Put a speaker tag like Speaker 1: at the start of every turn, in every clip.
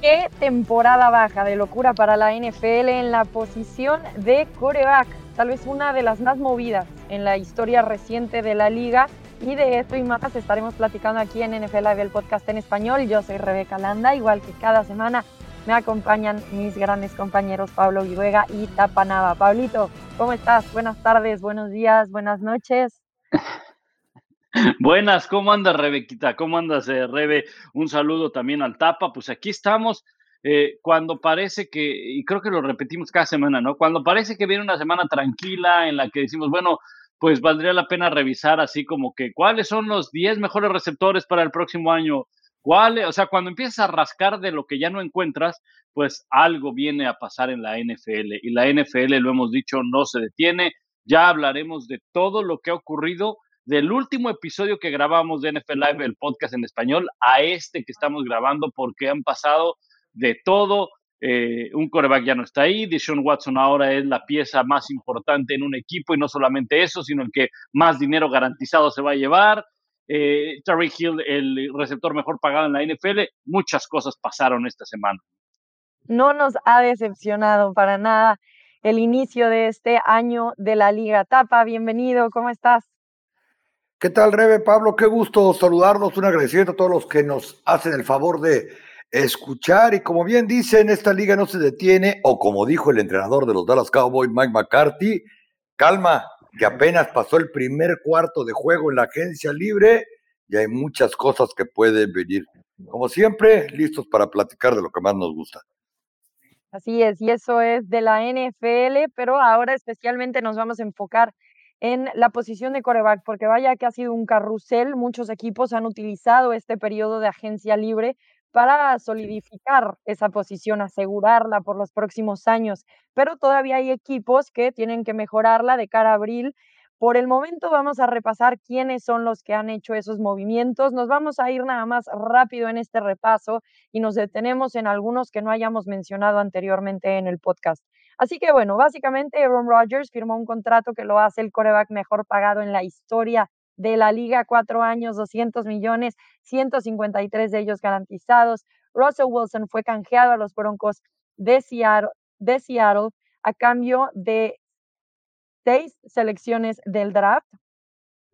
Speaker 1: Qué temporada baja de locura para la NFL en la posición de coreback. Tal vez una de las más movidas en la historia reciente de la liga. Y de esto y más estaremos platicando aquí en NFL Live, el podcast en español. Yo soy Rebeca Landa, igual que cada semana me acompañan mis grandes compañeros Pablo Viruega y Tapanava. Pablito, ¿cómo estás? Buenas tardes, buenos días, buenas noches.
Speaker 2: Buenas, ¿cómo andas, Rebequita? ¿Cómo andas, eh, Rebe? Un saludo también al Tapa. Pues aquí estamos. Eh, cuando parece que, y creo que lo repetimos cada semana, ¿no? Cuando parece que viene una semana tranquila en la que decimos, bueno, pues valdría la pena revisar así como que cuáles son los 10 mejores receptores para el próximo año. ¿Cuáles? O sea, cuando empiezas a rascar de lo que ya no encuentras, pues algo viene a pasar en la NFL. Y la NFL, lo hemos dicho, no se detiene. Ya hablaremos de todo lo que ha ocurrido del último episodio que grabamos de NFL Live, el podcast en español, a este que estamos grabando, porque han pasado de todo. Eh, un coreback ya no está ahí, Deshaun Watson ahora es la pieza más importante en un equipo y no solamente eso, sino el que más dinero garantizado se va a llevar. Eh, Terry Hill, el receptor mejor pagado en la NFL, muchas cosas pasaron esta semana.
Speaker 1: No nos ha decepcionado para nada el inicio de este año de la Liga Tapa. Bienvenido, ¿cómo estás?
Speaker 3: ¿Qué tal, Rebe? Pablo, qué gusto saludarnos. Un agradecimiento a todos los que nos hacen el favor de escuchar. Y como bien dicen, esta liga no se detiene, o como dijo el entrenador de los Dallas Cowboys, Mike McCarthy, calma, que apenas pasó el primer cuarto de juego en la agencia libre y hay muchas cosas que pueden venir. Como siempre, listos para platicar de lo que más nos gusta.
Speaker 1: Así es, y eso es de la NFL, pero ahora especialmente nos vamos a enfocar en la posición de coreback, porque vaya que ha sido un carrusel, muchos equipos han utilizado este periodo de agencia libre para solidificar esa posición, asegurarla por los próximos años, pero todavía hay equipos que tienen que mejorarla de cara a abril. Por el momento vamos a repasar quiénes son los que han hecho esos movimientos. Nos vamos a ir nada más rápido en este repaso y nos detenemos en algunos que no hayamos mencionado anteriormente en el podcast. Así que bueno, básicamente Aaron Rodgers firmó un contrato que lo hace el coreback mejor pagado en la historia de la liga, cuatro años, 200 millones, 153 de ellos garantizados. Russell Wilson fue canjeado a los Broncos de Seattle, de Seattle a cambio de seis selecciones del draft.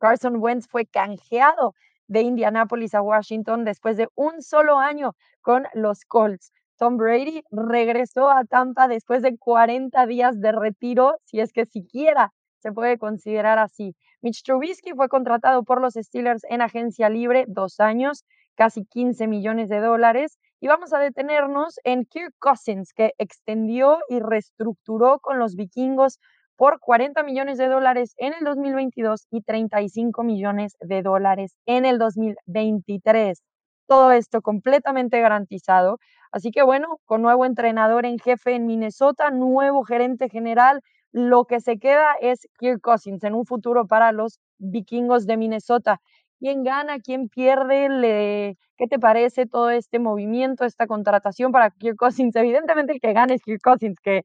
Speaker 1: Carson Wentz fue canjeado de Indianapolis a Washington después de un solo año con los Colts. Tom Brady regresó a Tampa después de 40 días de retiro, si es que siquiera se puede considerar así. Mitch Trubisky fue contratado por los Steelers en agencia libre dos años, casi 15 millones de dólares. Y vamos a detenernos en Kirk Cousins, que extendió y reestructuró con los vikingos por 40 millones de dólares en el 2022 y 35 millones de dólares en el 2023. Todo esto completamente garantizado. Así que bueno, con nuevo entrenador en jefe en Minnesota, nuevo gerente general, lo que se queda es Kirk Cousins en un futuro para los vikingos de Minnesota. ¿Quién gana? ¿Quién pierde? ¿Qué te parece todo este movimiento, esta contratación para Kirk Cousins? Evidentemente el que gana es Kirk Cousins, que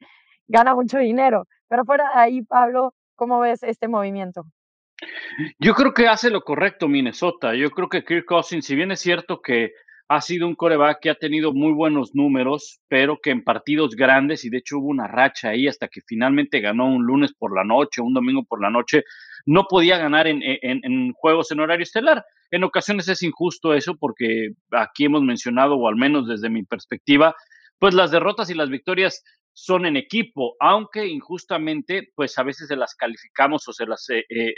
Speaker 1: gana mucho dinero. Pero fuera de ahí, Pablo, ¿cómo ves este movimiento?
Speaker 2: Yo creo que hace lo correcto Minnesota. Yo creo que Kirk Cousins, si bien es cierto que ha sido un coreback que ha tenido muy buenos números, pero que en partidos grandes, y de hecho hubo una racha ahí hasta que finalmente ganó un lunes por la noche, un domingo por la noche, no podía ganar en, en juegos en horario estelar. En ocasiones es injusto eso porque aquí hemos mencionado, o al menos desde mi perspectiva, pues las derrotas y las victorias son en equipo, aunque injustamente, pues a veces se las calificamos o se las, eh, eh,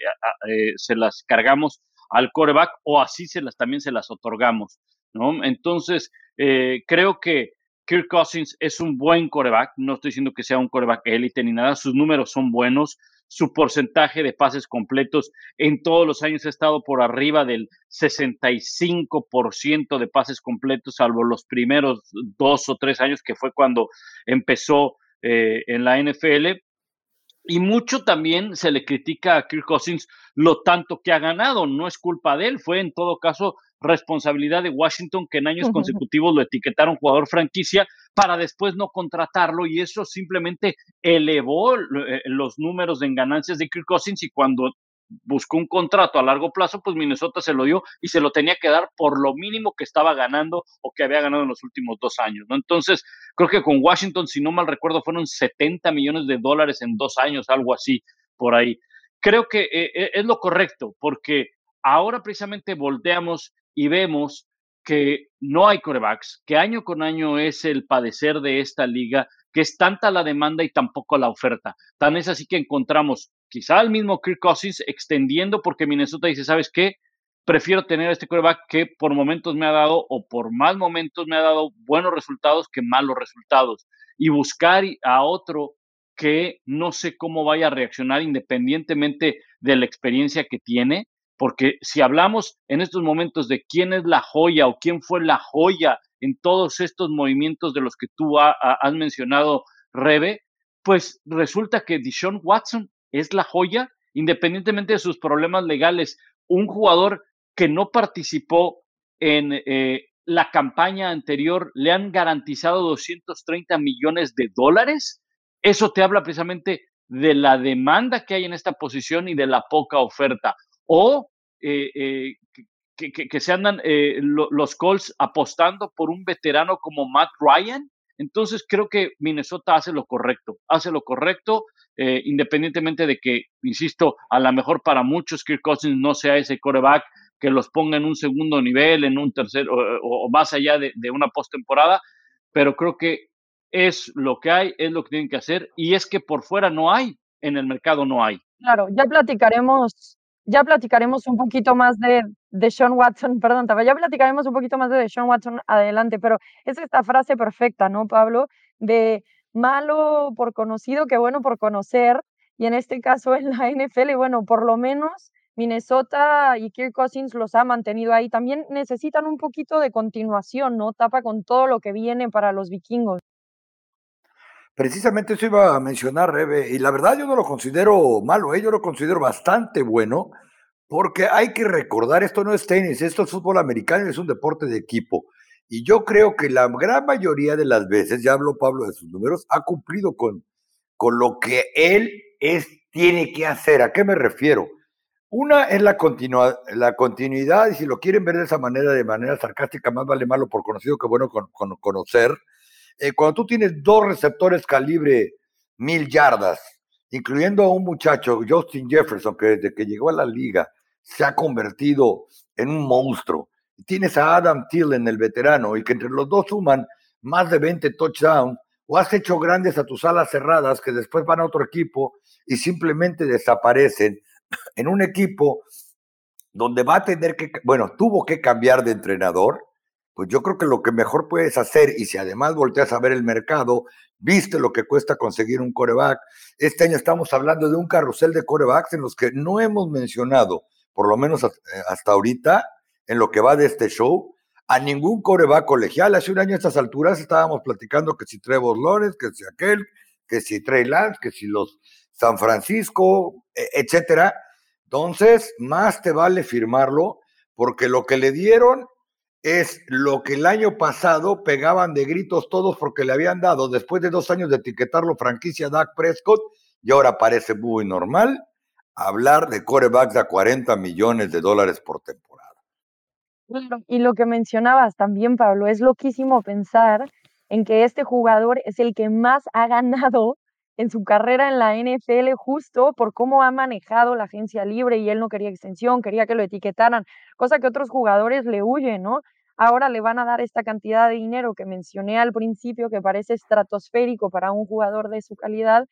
Speaker 2: eh, se las cargamos al coreback o así se las, también se las otorgamos, ¿no? Entonces, creo que Kirk Cousins es un buen coreback, no estoy diciendo que sea un coreback élite ni nada, sus números son buenos, su porcentaje de pases completos en todos los años ha estado por arriba del 65% de pases completos, salvo los primeros dos o tres años que fue cuando empezó eh, en la NFL. Y mucho también se le critica a Kirk Cousins lo tanto que ha ganado. No es culpa de él, fue en todo caso responsabilidad de Washington que en años consecutivos lo etiquetaron jugador franquicia para después no contratarlo y eso simplemente elevó eh, los números de ganancias de Kirk Cousins y cuando buscó un contrato a largo plazo, pues Minnesota se lo dio y se lo tenía que dar por lo mínimo que estaba ganando o que había ganado en los últimos dos años, ¿no? Entonces, creo que con Washington, si no mal recuerdo, fueron 70 millones de dólares en dos años, algo así por ahí. Creo que eh, eh, es lo correcto, porque ahora precisamente volteamos y vemos que no hay corebacks, que año con año es el padecer de esta liga, que es tanta la demanda y tampoco la oferta. Tan es así que encontramos quizá el mismo Kirk Cousins extendiendo porque Minnesota dice, ¿sabes qué? Prefiero tener este coreback que por momentos me ha dado o por más momentos me ha dado buenos resultados que malos resultados. Y buscar a otro que no sé cómo vaya a reaccionar independientemente de la experiencia que tiene, porque si hablamos en estos momentos de quién es la joya o quién fue la joya en todos estos movimientos de los que tú has mencionado, Rebe, pues resulta que Dishon Watson es la joya, independientemente de sus problemas legales. Un jugador que no participó en eh, la campaña anterior, le han garantizado 230 millones de dólares. Eso te habla precisamente de la demanda que hay en esta posición y de la poca oferta o eh, eh, que, se andan eh, los Colts apostando por un veterano como Matt Ryan. Entonces creo que Minnesota hace lo correcto, hace lo correcto, independientemente de que, insisto, a lo mejor para muchos Kirk Cousins no sea ese coreback que los ponga en un segundo nivel, en un tercer o, más allá de, de una postemporada, pero creo que es lo que hay, es lo que tienen que hacer y es que por fuera no hay, en el mercado no hay.
Speaker 1: Claro, ya platicaremos ya platicaremos un poquito más de, de Sean Watson, perdón, ya platicaremos un poquito más de Sean Watson adelante, pero es esta frase perfecta, ¿no, Pablo? De malo por conocido que bueno por conocer, y en este caso en la NFL, bueno, por lo menos Minnesota y Kirk Cousins los ha mantenido ahí. También necesitan un poquito de continuación, ¿no? Tapa con todo lo que viene para los vikingos.
Speaker 3: Precisamente eso iba a mencionar, Rebe, y la verdad yo no lo considero malo, ¿eh? yo lo considero bastante bueno, porque hay que recordar, esto no es tenis, esto es fútbol americano, es un deporte de equipo. Y yo creo que la gran mayoría de las veces, ya habló Pablo de sus números, ha cumplido con, con lo que él es, tiene que hacer. ¿A qué me refiero? Una es la, la continuidad, y si lo quieren ver de esa manera, de manera sarcástica, más vale malo por conocido que bueno con, conocer. Eh, cuando tú tienes dos receptores calibre mil yardas, incluyendo a un muchacho, Justin Jefferson, que desde que llegó a la liga se ha convertido en un monstruo. Tienes a Adam Thielen, el veterano, y que entre los dos suman más de 20 touchdowns, o has hecho grandes a tus alas cerradas que después van a otro equipo y simplemente desaparecen en un equipo donde va a tener que, bueno, tuvo que cambiar de entrenador, pues yo creo que lo que mejor puedes hacer, y si además volteas a ver el mercado, viste lo que cuesta conseguir un coreback, este año estamos hablando de un carrusel de corebacks en los que no hemos mencionado, por lo menos eh, hasta ahorita, en lo que va de este show, a ningún coreback colegial. Hace un año a estas alturas estábamos platicando que si Trevor Lawrence, que si aquel, que si Trey Lance, que si los San Francisco, e, etcétera. Entonces, más te vale firmarlo, porque lo que le dieron es lo que el año pasado pegaban de gritos todos porque le habían dado, después de dos años de etiquetarlo franquicia Dak Prescott, y ahora parece muy normal hablar de corebacks a 40 millones de dólares por temporada.
Speaker 1: Y lo que mencionabas también, Pablo, es loquísimo pensar en que este jugador es el que más ha ganado en su carrera en la NFL justo por cómo ha manejado la agencia libre y él no quería extensión, quería que lo etiquetaran, cosa que otros jugadores le huyen, ¿no? Ahora le van a dar esta cantidad de dinero que mencioné al principio, que parece estratosférico para un jugador de su calidad.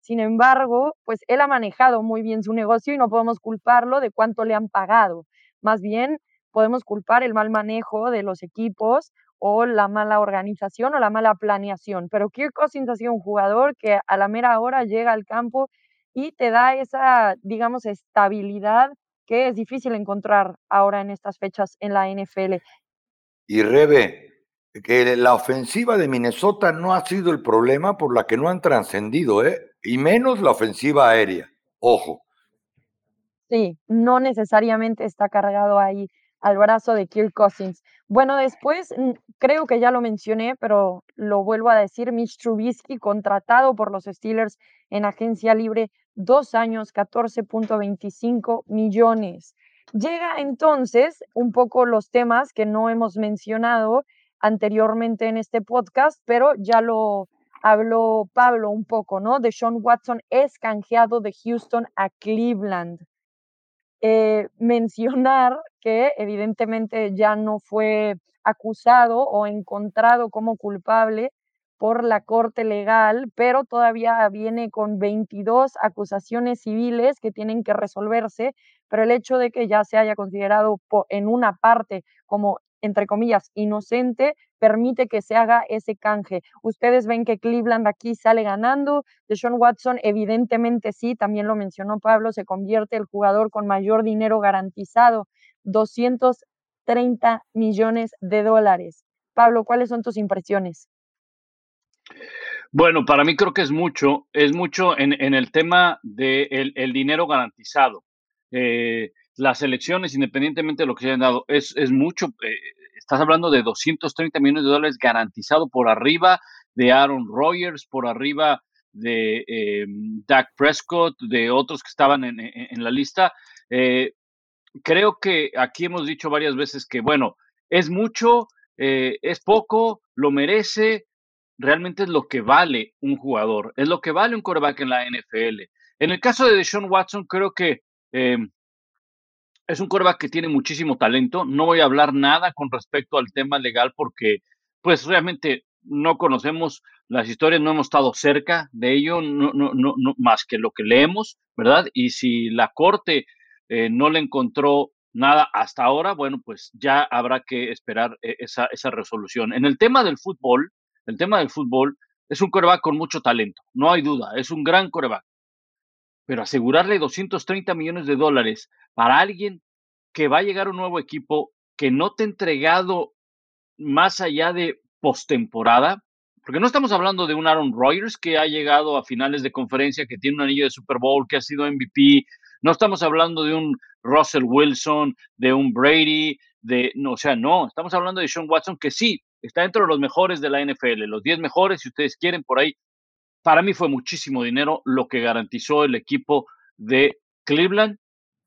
Speaker 1: Sin embargo, pues él ha manejado muy bien su negocio y no podemos culparlo de cuánto le han pagado. Más bien, podemos culpar el mal manejo de los equipos o la mala organización o la mala planeación. Pero Kirk Cousins ha sido un jugador que a la mera hora llega al campo y te da esa, digamos, estabilidad que es difícil encontrar ahora en estas fechas en la NFL.
Speaker 3: Y Rebe, que la ofensiva de Minnesota no ha sido el problema por la que no han trascendido, ¿eh? Y menos la ofensiva aérea. Ojo.
Speaker 1: Sí, no necesariamente está cargado ahí al brazo de Kirk Cousins. Bueno, después creo que ya lo mencioné, pero lo vuelvo a decir, Mitch Trubisky contratado por los Steelers en agencia libre, dos años, 14.25 millones. Llega entonces un poco los temas que no hemos mencionado anteriormente en este podcast, pero ya lo habló Pablo un poco, ¿no? De Sean Watson es canjeado de Houston a Cleveland. Eh, mencionar que evidentemente ya no fue acusado o encontrado como culpable por la Corte Legal, pero todavía viene con 22 acusaciones civiles que tienen que resolverse, pero el hecho de que ya se haya considerado en una parte como entre comillas, inocente, permite que se haga ese canje. Ustedes ven que Cleveland aquí sale ganando. De Sean Watson, evidentemente sí, también lo mencionó Pablo, se convierte el jugador con mayor dinero garantizado, 230 millones de dólares. Pablo, ¿cuáles son tus impresiones?
Speaker 2: Bueno, para mí creo que es mucho, es mucho en, el tema del el dinero garantizado. Eh, las elecciones, independientemente de lo que se hayan dado, es, es mucho. Eh, estás hablando de 230 millones de dólares garantizado por arriba de Aaron Rodgers, por arriba de eh, Dak Prescott, de otros que estaban en, la lista. Eh, creo que aquí hemos dicho varias veces que, bueno, es mucho, es poco, lo merece, realmente es lo que vale un jugador, es lo que vale un quarterback en la NFL. En el caso de Deshaun Watson, creo que es un coreback que tiene muchísimo talento. No voy a hablar nada con respecto al tema legal porque, pues, realmente no conocemos las historias, no hemos estado cerca de ello, no, no, no, más que lo que leemos, ¿verdad? Y si la corte eh, no le encontró nada hasta ahora, bueno, pues ya habrá que esperar eh, esa, esa resolución. En el tema del fútbol, el tema del fútbol es un coreback con mucho talento, no hay duda, es un gran coreback pero asegurarle 230 millones de dólares para alguien que va a llegar a un nuevo equipo que no te ha entregado más allá de postemporada, porque no estamos hablando de un Aaron Rodgers que ha llegado a finales de conferencia, que tiene un anillo de Super Bowl, que ha sido MVP, no estamos hablando de un Russell Wilson, de un Brady, de, no, o sea, no, estamos hablando de Sean Watson, que sí, está dentro de los mejores de la NFL, los 10 mejores, si ustedes quieren, por ahí, para mí fue muchísimo dinero lo que garantizó el equipo de Cleveland.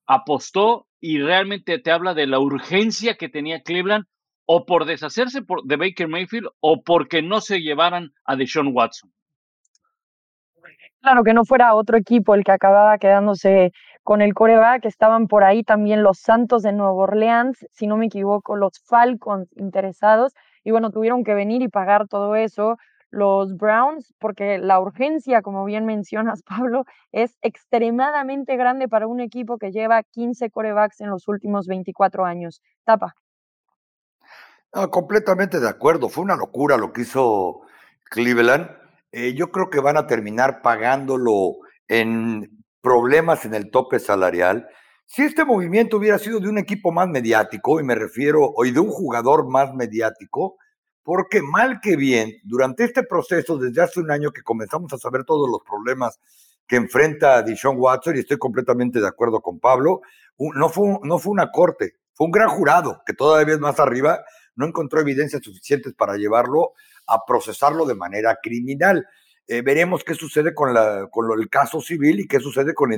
Speaker 2: Apostó y realmente te habla de la urgencia que tenía Cleveland o por deshacerse de Baker Mayfield o porque no se llevaran a Deshaun Watson.
Speaker 1: Claro, que no fuera otro equipo el que acababa quedándose con el coreback, estaban por ahí también los Santos de Nueva Orleans, si no me equivoco, los Falcons interesados, y bueno, tuvieron que venir y pagar todo eso los Browns, porque la urgencia, como bien mencionas, Pablo, es extremadamente grande para un equipo que lleva 15 corebacks en los últimos 24 años. Tapa.
Speaker 3: completamente de acuerdo. Fue una locura lo que hizo Cleveland. Eh, yo creo que van a terminar pagándolo en problemas en el tope salarial. Si este movimiento hubiera sido de un equipo más mediático, y me refiero, hoy de un jugador más mediático, porque mal que bien, durante este proceso, desde hace un año que comenzamos a saber todos los problemas que enfrenta Dishon Watson, y estoy completamente de acuerdo con Pablo, no fue, no fue una corte, fue un gran jurado que todavía es más arriba, no encontró evidencias suficientes para llevarlo a procesarlo de manera criminal. Eh, veremos qué sucede con, la, con el caso civil y qué sucede con,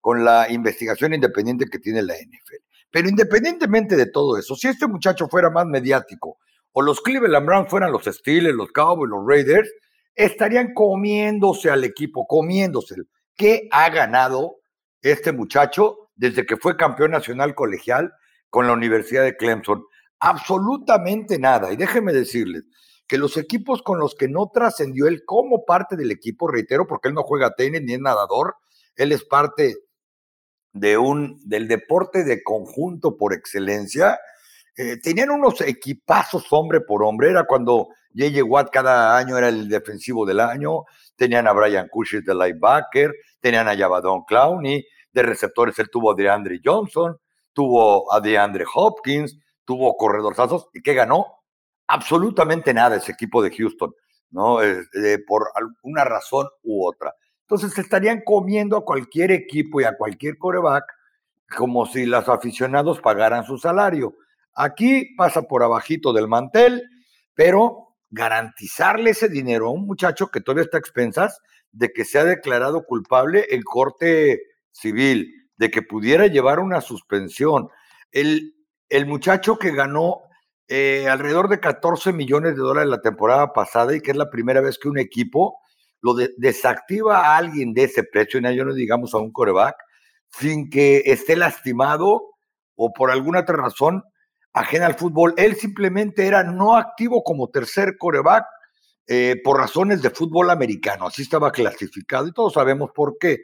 Speaker 3: con la investigación independiente que tiene la NFL. Pero independientemente de todo eso, si este muchacho fuera más mediático, o los Cleveland Browns fueran los Steelers, los Cowboys, los Raiders, estarían comiéndose al equipo, comiéndose. ¿Qué ha ganado este muchacho desde que fue campeón nacional colegial con la Universidad de Clemson? Absolutamente nada. Y déjenme decirles que los equipos con los que no trascendió él como parte del equipo, reitero, porque él no juega tenis ni es nadador, él es parte de un, del deporte de conjunto por excelencia, eh, tenían unos equipazos hombre por hombre, era cuando J.J. Watt cada año era el defensivo del año, tenían a Brian Cushing de linebacker, tenían a Javadon Clowney, de receptores él tuvo a DeAndre Johnson, tuvo a DeAndre Hopkins, tuvo corredorzazos, ¿y qué ganó? Absolutamente nada ese equipo de Houston, ¿no? Eh, por alguna razón u otra. Entonces estarían comiendo a cualquier equipo y a cualquier coreback como si los aficionados pagaran su salario. Aquí pasa por abajito del mantel, pero garantizarle ese dinero a un muchacho que todavía está a expensas de que se ha declarado culpable en corte civil, de que pudiera llevar una suspensión. El, el muchacho que ganó eh, alrededor de 14 millones de dólares la temporada pasada y que es la primera vez que un equipo lo desactiva a alguien de ese precio, y no digamos a un coreback, sin que esté lastimado o por alguna otra razón ajena al fútbol. Él simplemente era no activo como tercer coreback eh, por razones de fútbol americano. Así estaba clasificado y todos sabemos por qué.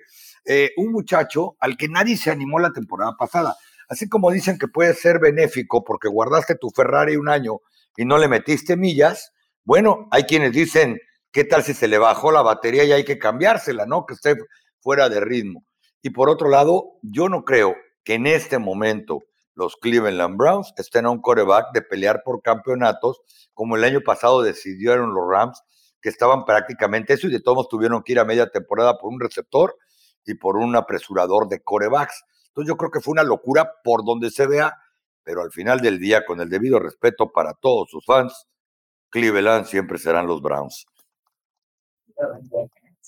Speaker 3: Eh, un muchacho al que nadie se animó la temporada pasada. Así como dicen que puede ser benéfico porque guardaste tu Ferrari un año y no le metiste millas, bueno, hay quienes dicen, ¿qué tal si se le bajó la batería y hay que cambiársela, ¿no? Que esté fuera de ritmo. Y por otro lado, yo no creo que en este momento los Cleveland Browns estén a un coreback de pelear por campeonatos, como el año pasado decidieron los Rams, que estaban prácticamente eso y de todos tuvieron que ir a media temporada por un receptor y por un apresurador de corebacks. Entonces yo creo que fue una locura por donde se vea, pero al final del día, con el debido respeto para todos sus fans, Cleveland siempre serán los Browns.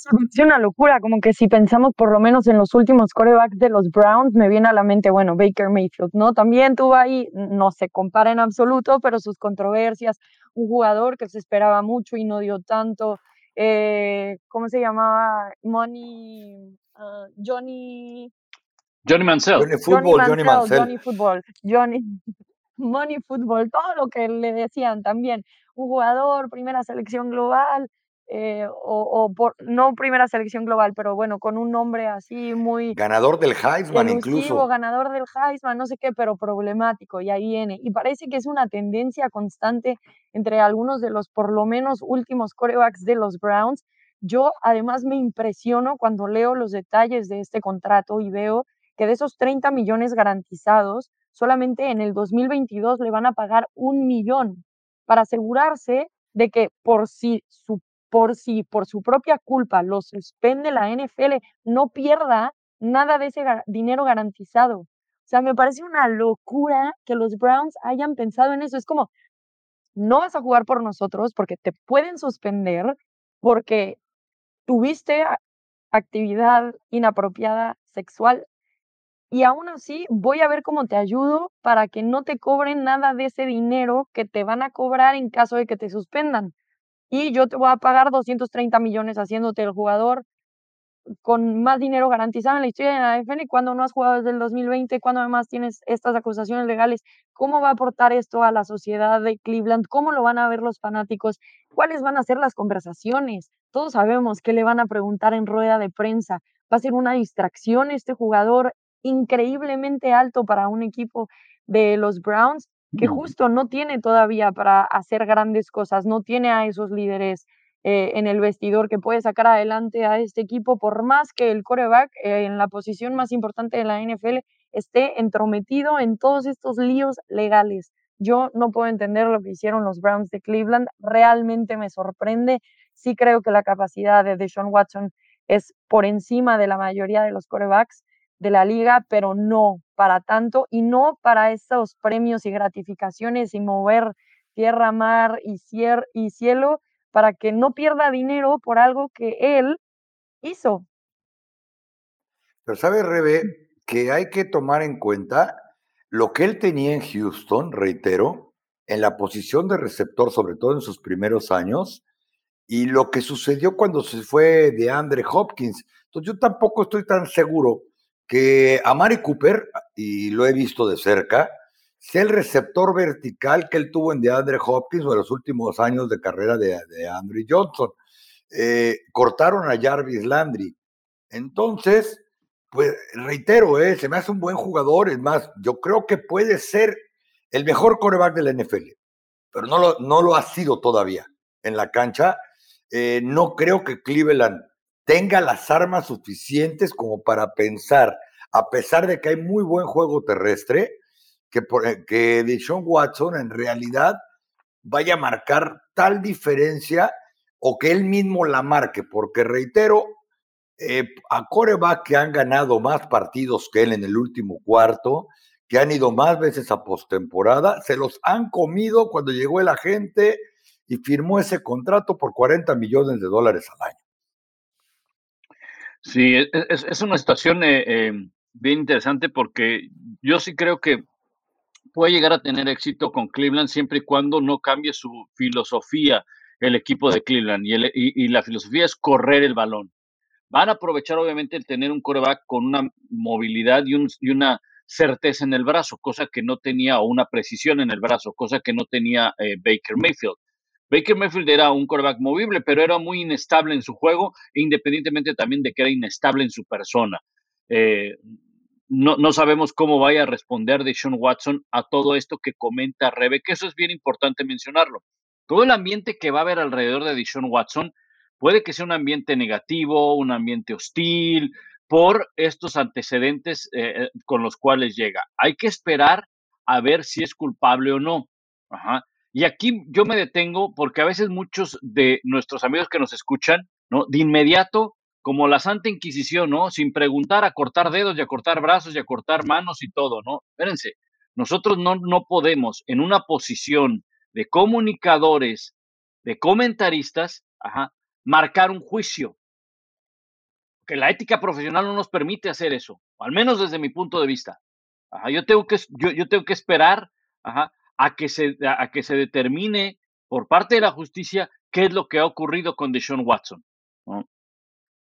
Speaker 1: Es una locura, como que si pensamos por lo menos en los últimos corebacks de los Browns, me viene a la mente, bueno, Baker Mayfield, ¿no? También tuvo ahí, no se compara en absoluto, pero sus controversias, un jugador que se esperaba mucho y no dio tanto, eh, ¿cómo se llamaba? Money, uh, Johnny,
Speaker 2: Johnny Mansell.
Speaker 3: Johnny Football, Johnny Mansell.
Speaker 1: Johnny Football, Johnny Money Football, todo lo que le decían también. Un jugador, primera selección global, eh, o, por, no primera selección global, pero bueno, con un nombre así muy...
Speaker 3: Ganador del Heisman incluso.
Speaker 1: Ganador del Heisman, no sé qué, pero problemático, y ahí viene. Y parece que es una tendencia constante entre algunos de los, por lo menos, últimos corebacks de los Browns. Yo además me impresiono cuando leo los detalles de este contrato y veo que de esos 30 millones garantizados, solamente en el 2022 le van a pagar un millón para asegurarse de que por si su, por si por su propia culpa lo suspende la NFL, no pierda nada de ese dinero garantizado. O sea, me parece una locura que los Browns hayan pensado en eso. Es como, no vas a jugar por nosotros porque te pueden suspender porque tuviste actividad inapropiada sexual y aún así voy a ver cómo te ayudo para que no te cobren nada de ese dinero que te van a cobrar en caso de que te suspendan. Y yo te voy a pagar 230 millones haciéndote el jugador con más dinero garantizado en la historia de la NFL cuando no has jugado desde el 2020, cuando además tienes estas acusaciones legales. ¿Cómo va a aportar esto a la sociedad de Cleveland? ¿Cómo lo van a ver los fanáticos? ¿Cuáles van a ser las conversaciones? Todos sabemos que le van a preguntar en rueda de prensa. ¿Va a ser una distracción este jugador increíblemente alto para un equipo de los Browns que justo no tiene todavía para hacer grandes cosas, no tiene a esos líderes eh, en el vestidor que puede sacar adelante a este equipo, por más que el coreback eh, en la posición más importante de la NFL esté entrometido en todos estos líos legales. Yo no puedo entender lo que hicieron los Browns de Cleveland, realmente me sorprende. Sí creo que la capacidad de Deshaun Watson es por encima de la mayoría de los corebacks, de la liga, pero no para tanto y no para esos premios y gratificaciones y mover tierra, mar y, y cielo para que no pierda dinero por algo que él hizo.
Speaker 3: Pero sabe, Rebe, que hay que tomar en cuenta lo que él tenía en Houston, reitero, en la posición de receptor, sobre todo en sus primeros años, y lo que sucedió cuando se fue de Andre Hopkins. Entonces yo tampoco estoy tan seguro que a Mari Cooper, y lo he visto de cerca, sea el receptor vertical que él tuvo en DeAndre Hopkins o en los últimos años de carrera de, Andrew Johnson. Eh, cortaron a Jarvis Landry. Entonces, pues reitero, eh, se me hace un buen jugador. Es más, yo creo que puede ser el mejor coreback de la NFL, pero no lo, no lo ha sido todavía en la cancha. Eh, no creo que Cleveland tenga las armas suficientes como para pensar, a pesar de que hay muy buen juego terrestre, que, eh, que Watson en realidad vaya a marcar tal diferencia o que él mismo la marque, porque reitero, eh, a coreback que han ganado más partidos que él en el último cuarto, que han ido más veces a postemporada, se los han comido cuando llegó el agente y firmó ese contrato por 40 millones de dólares al año.
Speaker 2: Sí, e, e, es, una situación eh, eh, bien interesante porque yo sí creo que puede llegar a tener éxito con Cleveland siempre y cuando no cambie su filosofía el equipo de Cleveland y, y la filosofía es correr el balón. Van a aprovechar obviamente el tener un coreback con una movilidad y, un, y una certeza en el brazo, cosa que no tenía, o una precisión en el brazo, cosa que no tenía eh, Baker Mayfield. Baker Mayfield era un quarterback movible, pero era muy inestable en su juego, independientemente también de que era inestable en su persona. Eh, no, no, sabemos cómo vaya a responder de Watson a todo esto que comenta Rebe, que eso es bien importante mencionarlo. Todo el ambiente que va a haber alrededor de Deshaun Watson puede que sea un ambiente negativo, un ambiente hostil, por estos antecedentes eh, eh, con los cuales llega. Hay que esperar a ver si es culpable o no. Y aquí yo me detengo porque a veces muchos de nuestros amigos que nos escuchan, ¿no? De inmediato, como la Santa Inquisición, ¿no? Sin preguntar a cortar dedos y a cortar brazos y a cortar manos y todo, ¿no? Espérense, nosotros no, no podemos en una posición de comunicadores, de comentaristas, marcar un juicio que la ética profesional no nos permite hacer eso, al menos desde mi punto de vista. yo, tengo que, yo, tengo que esperar a, que se, a que se determine por parte de la justicia qué es lo que ha ocurrido con Deshaun Watson.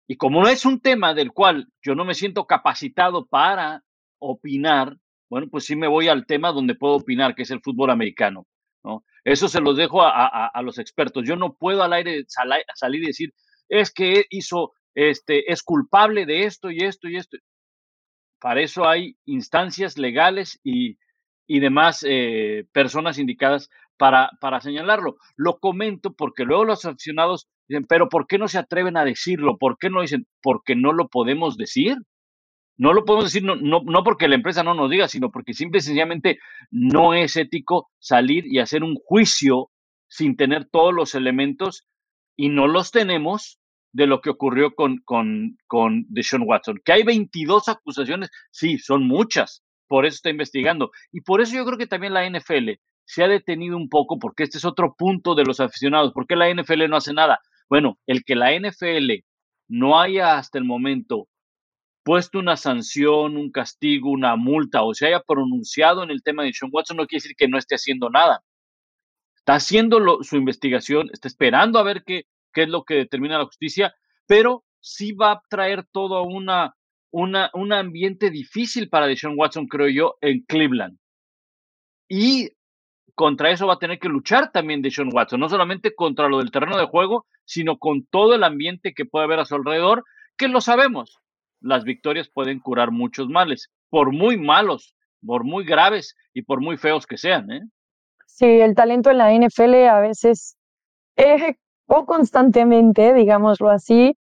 Speaker 2: Y como no es un tema del cual yo no me siento capacitado para opinar, bueno, pues sí me voy al tema donde puedo opinar, que es el fútbol americano. ¿no? Eso se los dejo a, a los expertos. Yo no puedo al aire salir y decir, es que hizo este, es culpable de esto y esto y esto. Para eso hay instancias legales y, demás eh, personas indicadas para, para señalarlo. Lo comento porque luego los aficionados dicen, pero ¿por qué no se atreven a decirlo? ¿Por qué no dicen? Porque no lo podemos decir. No lo podemos decir no, no, no porque la empresa no nos diga, sino porque simple y sencillamente no es ético salir y hacer un juicio sin tener todos los elementos y no los tenemos de lo que ocurrió con, con, con Deshaun Watson. Que hay 22 acusaciones, sí, son muchas, por eso está investigando. Y por eso yo creo que también la NFL se ha detenido un poco, porque este es otro punto de los aficionados. ¿Por qué la NFL no hace nada? Bueno, el que la NFL no haya hasta el momento puesto una sanción, un castigo, una multa o se haya pronunciado en el tema de Deshaun Watson no quiere decir que no esté haciendo nada. Está haciendo su investigación, está esperando a ver qué, qué es lo que determina la justicia, pero sí va a traer todo una, una, un ambiente difícil para Deshaun Watson, creo yo, en Cleveland. Y contra eso va a tener que luchar también Deshaun Watson, no solamente contra lo del terreno de juego, sino con todo el ambiente que puede haber a su alrededor, que lo sabemos. Las victorias pueden curar muchos males, por muy malos, por muy graves y por muy feos que sean. ¿eh?
Speaker 1: Sí, el talento en la NFL a veces eh, o constantemente, digámoslo así,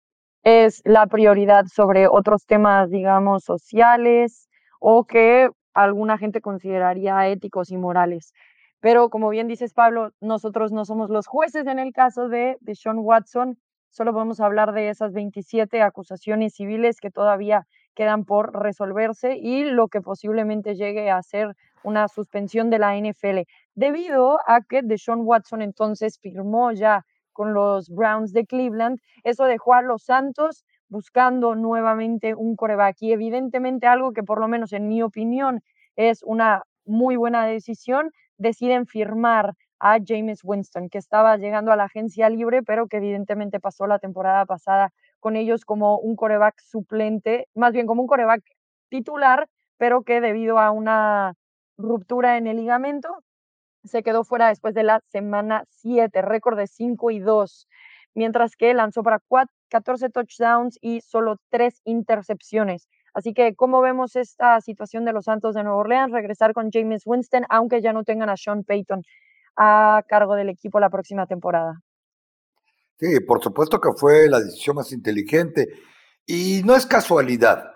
Speaker 1: es la prioridad sobre otros temas, digamos, sociales o que alguna gente consideraría éticos y morales. Pero como bien dices, Pablo, nosotros no somos los jueces en el caso de, de Sean Watson, solo podemos hablar de esas 27 acusaciones civiles que todavía quedan por resolverse y lo que posiblemente llegue a ser una suspensión de la NFL, debido a que Deshaun Watson entonces firmó ya con los Browns de Cleveland. Eso dejó a los Santos buscando nuevamente un coreback y evidentemente algo que por lo menos en mi opinión es una muy buena decisión, deciden firmar a James Winston, que estaba llegando a la agencia libre, pero que evidentemente pasó la temporada pasada con ellos como un coreback suplente, más bien como un coreback titular, pero que debido a una ruptura en el ligamento se quedó fuera después de la semana 7, récord de 5 y 2, mientras que lanzó para 14 touchdowns y solo 3 intercepciones. Así que, ¿cómo vemos esta situación de los Santos de Nueva Orleans? Regresar con James Winston, aunque ya no tengan a Sean Payton a cargo del equipo la próxima temporada.
Speaker 3: Sí, por supuesto que fue la decisión más inteligente. Y no es casualidad.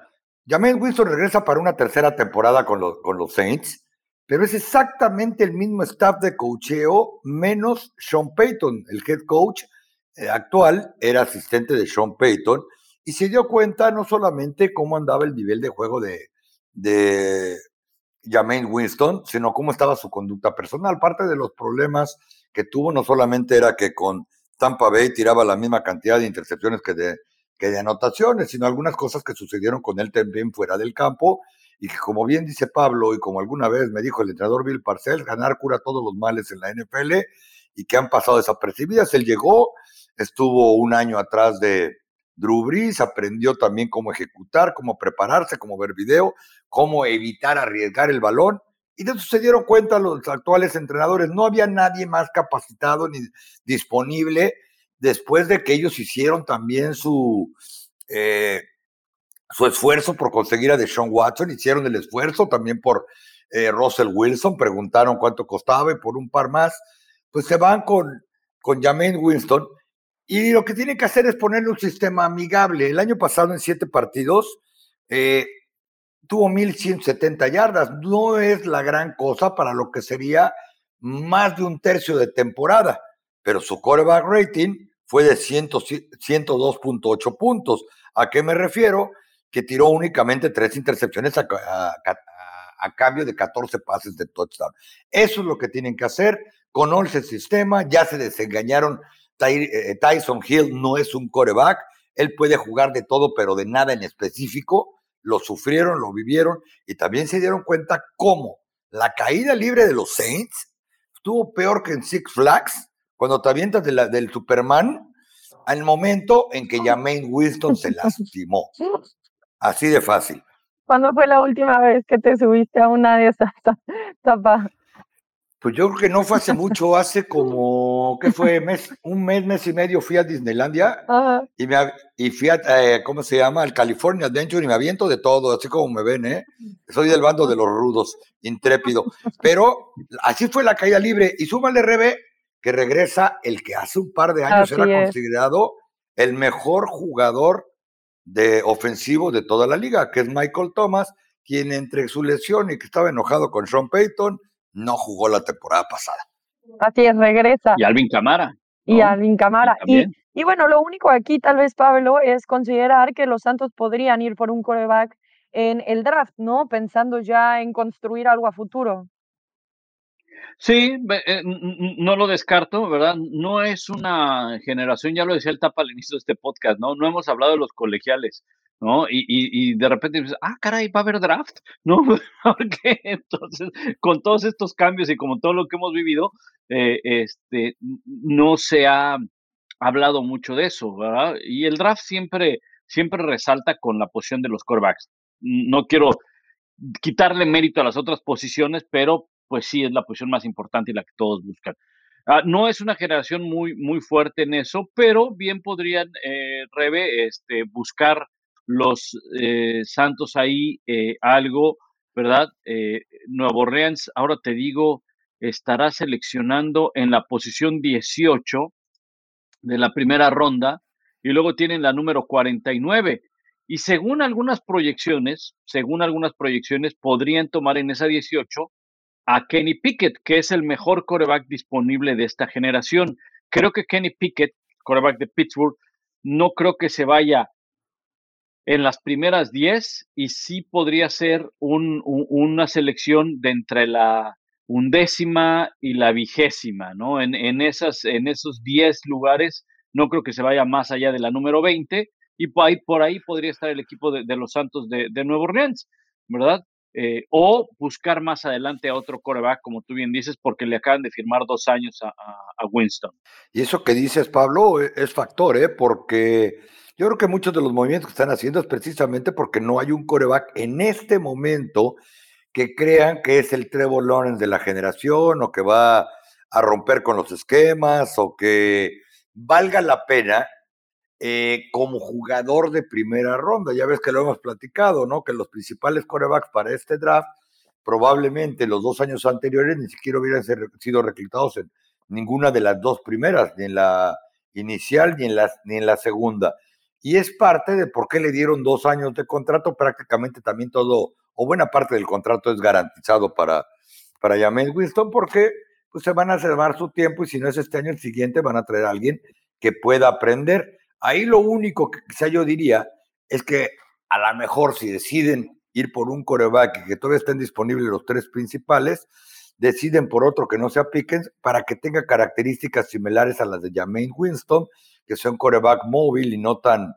Speaker 3: James Winston regresa para una tercera temporada con los Saints pero es exactamente el mismo staff de coacheo menos Sean Payton. El head coach eh, actual era asistente de Sean Payton y se dio cuenta no solamente cómo andaba el nivel de juego de, de Winston, sino cómo estaba su conducta personal. Parte de los problemas que tuvo no solamente era que con Tampa Bay tiraba la misma cantidad de intercepciones que de, que de anotaciones, sino algunas cosas que sucedieron con él también fuera del campo y que como bien dice Pablo y como alguna vez me dijo el entrenador Bill Parcells, ganar cura todos los males en la NFL y que han pasado desapercibidas. Él llegó, estuvo un año atrás de Drew Brees, aprendió también cómo ejecutar, cómo prepararse, cómo ver video, cómo evitar arriesgar el balón. Y de eso se dieron cuenta los actuales entrenadores. No había nadie más capacitado ni disponible después de que ellos hicieron también su, eh, su esfuerzo por conseguir a Deshaun Watson, hicieron el esfuerzo también por eh, Russell Wilson, preguntaron cuánto costaba y por un par más, pues se van con, con Jamein Winston. Y lo que tienen que hacer es ponerle un sistema amigable. El año pasado en siete partidos eh, tuvo 1.170 yardas. No es la gran cosa para lo que sería más de un tercio de temporada, pero su quarterback rating fue de 102.8 puntos. ¿A qué me refiero? Que tiró únicamente tres intercepciones a, cambio de 14 pases de touchdown. Eso es lo que tienen que hacer. Conoce el sistema, ya se desengañaron. Eh, Tyson Hill no es un coreback, él puede jugar de todo, pero de nada en específico. Lo sufrieron, lo vivieron y también se dieron cuenta cómo la caída libre de los Saints estuvo peor que en Six Flags cuando te avientas del Superman, al momento en que Jermaine Winston se lastimó. Así de fácil.
Speaker 1: ¿Cuándo fue la última vez que te subiste a una de esas tapas?
Speaker 3: Pues yo creo que no fue hace mucho, hace como, ¿qué fue? Mes, un mes, mes y medio fui a Disneylandia y, me, y fui a, eh, ¿cómo se llama? Al California Adventure y me aviento de todo, así como me ven, ¿eh? Soy del bando de los rudos, intrépido. Pero así fue la caída libre y súmale, Rebe, que regresa el que hace un par de años era considerado el mejor jugador de ofensivo de toda la liga, que es Michael Thomas, quien entre su lesión y que estaba enojado con Sean Payton, no jugó la temporada pasada.
Speaker 1: Así es, regresa.
Speaker 2: Y Alvin Camara.
Speaker 1: Y Alvin Camara. Y, y, bueno, lo único aquí tal vez, Pablo, es considerar que los Santos podrían ir por un coreback en el draft, ¿no? Pensando ya en construir algo a futuro.
Speaker 2: Sí, eh, no lo descarto, ¿verdad? No es una generación, ya lo decía el Tapa al inicio de este podcast, ¿no? No hemos hablado de los colegiales, ¿no? Y, y, y de repente dices, ah, caray, va a haber draft, ¿no? Porque entonces, con todos estos cambios y como todo lo que hemos vivido, eh, este, no se ha hablado mucho de eso, ¿verdad? Y el draft siempre, siempre resalta con la posición de los corebacks. No quiero quitarle mérito a las otras posiciones, pero pues sí es la posición más importante y la que todos buscan. Ah, no es una generación muy, muy fuerte en eso, pero bien podrían, eh, Rebe, este, buscar los eh, Santos ahí eh, algo, ¿verdad? Eh, Nuevo Orleans, ahora te digo, estará seleccionando en la posición 18 de la primera ronda y luego tienen la número 49. Y según algunas proyecciones, según algunas proyecciones, podrían tomar en esa 18 a Kenny Pickett, que es el mejor coreback disponible de esta generación. Creo que Kenny Pickett, coreback de Pittsburgh, no creo que se vaya en las primeras 10 y sí podría ser una selección de entre la undécima y la vigésima, ¿no? En, esos 10 lugares no creo que se vaya más allá de la número 20 y por ahí, por ahí podría estar el equipo de, los Santos de, de Nueva Orleans, ¿verdad? Eh, o buscar más adelante a otro coreback, como tú bien dices, porque le acaban de firmar dos años a, Winston.
Speaker 3: Y eso que dices, Pablo, e, es factor, ¿eh? porque yo creo que muchos de los movimientos que están haciendo es precisamente porque no hay un coreback en este momento que crean que es el Trevor Lawrence de la generación o que va a romper con los esquemas o que valga la pena eh, como jugador de primera ronda. Ya ves que lo hemos platicado, ¿no? Que los principales corebacks para este draft, probablemente los dos años anteriores ni siquiera hubieran sido reclutados en ninguna de las dos primeras, ni en la inicial ni en la, ni en la segunda. Y es parte de por qué le dieron dos años de contrato, prácticamente también todo, o buena parte del contrato es garantizado para, para James Winston, porque pues, se van a reservar su tiempo y si no es este año, el siguiente van a traer a alguien que pueda aprender. Ahí lo único que quizá yo diría es que a lo mejor si deciden ir por un coreback y que todavía estén disponibles los tres principales, deciden por otro que no sea Pickens para que tenga características similares a las de Jermaine Winston, que sea un coreback móvil y no tan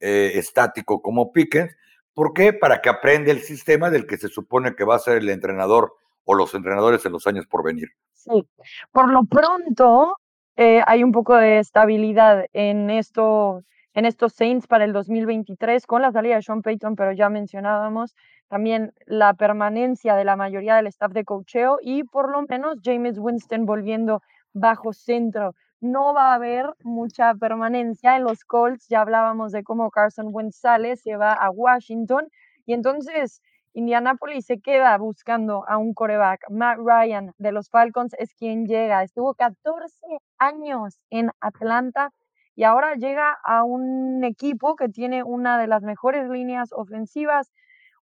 Speaker 3: eh, estático como Pickens. ¿Por qué? Para que aprenda el sistema del que se supone que va a ser el entrenador o los entrenadores en los años por venir.
Speaker 1: Sí, por lo pronto eh, hay un poco de estabilidad en esto en estos Saints para el 2023 con la salida de Sean Payton, pero ya mencionábamos también la permanencia de la mayoría del staff de cocheo y por lo menos James Winston volviendo bajo centro. No va a haber mucha permanencia en los Colts, ya hablábamos de cómo Carson Wentz sale, se va a Washington y entonces Indianapolis se queda buscando a un coreback. Matt Ryan de los Falcons es quien llega. Estuvo 14 años en Atlanta y ahora llega a un equipo que tiene una de las mejores líneas ofensivas,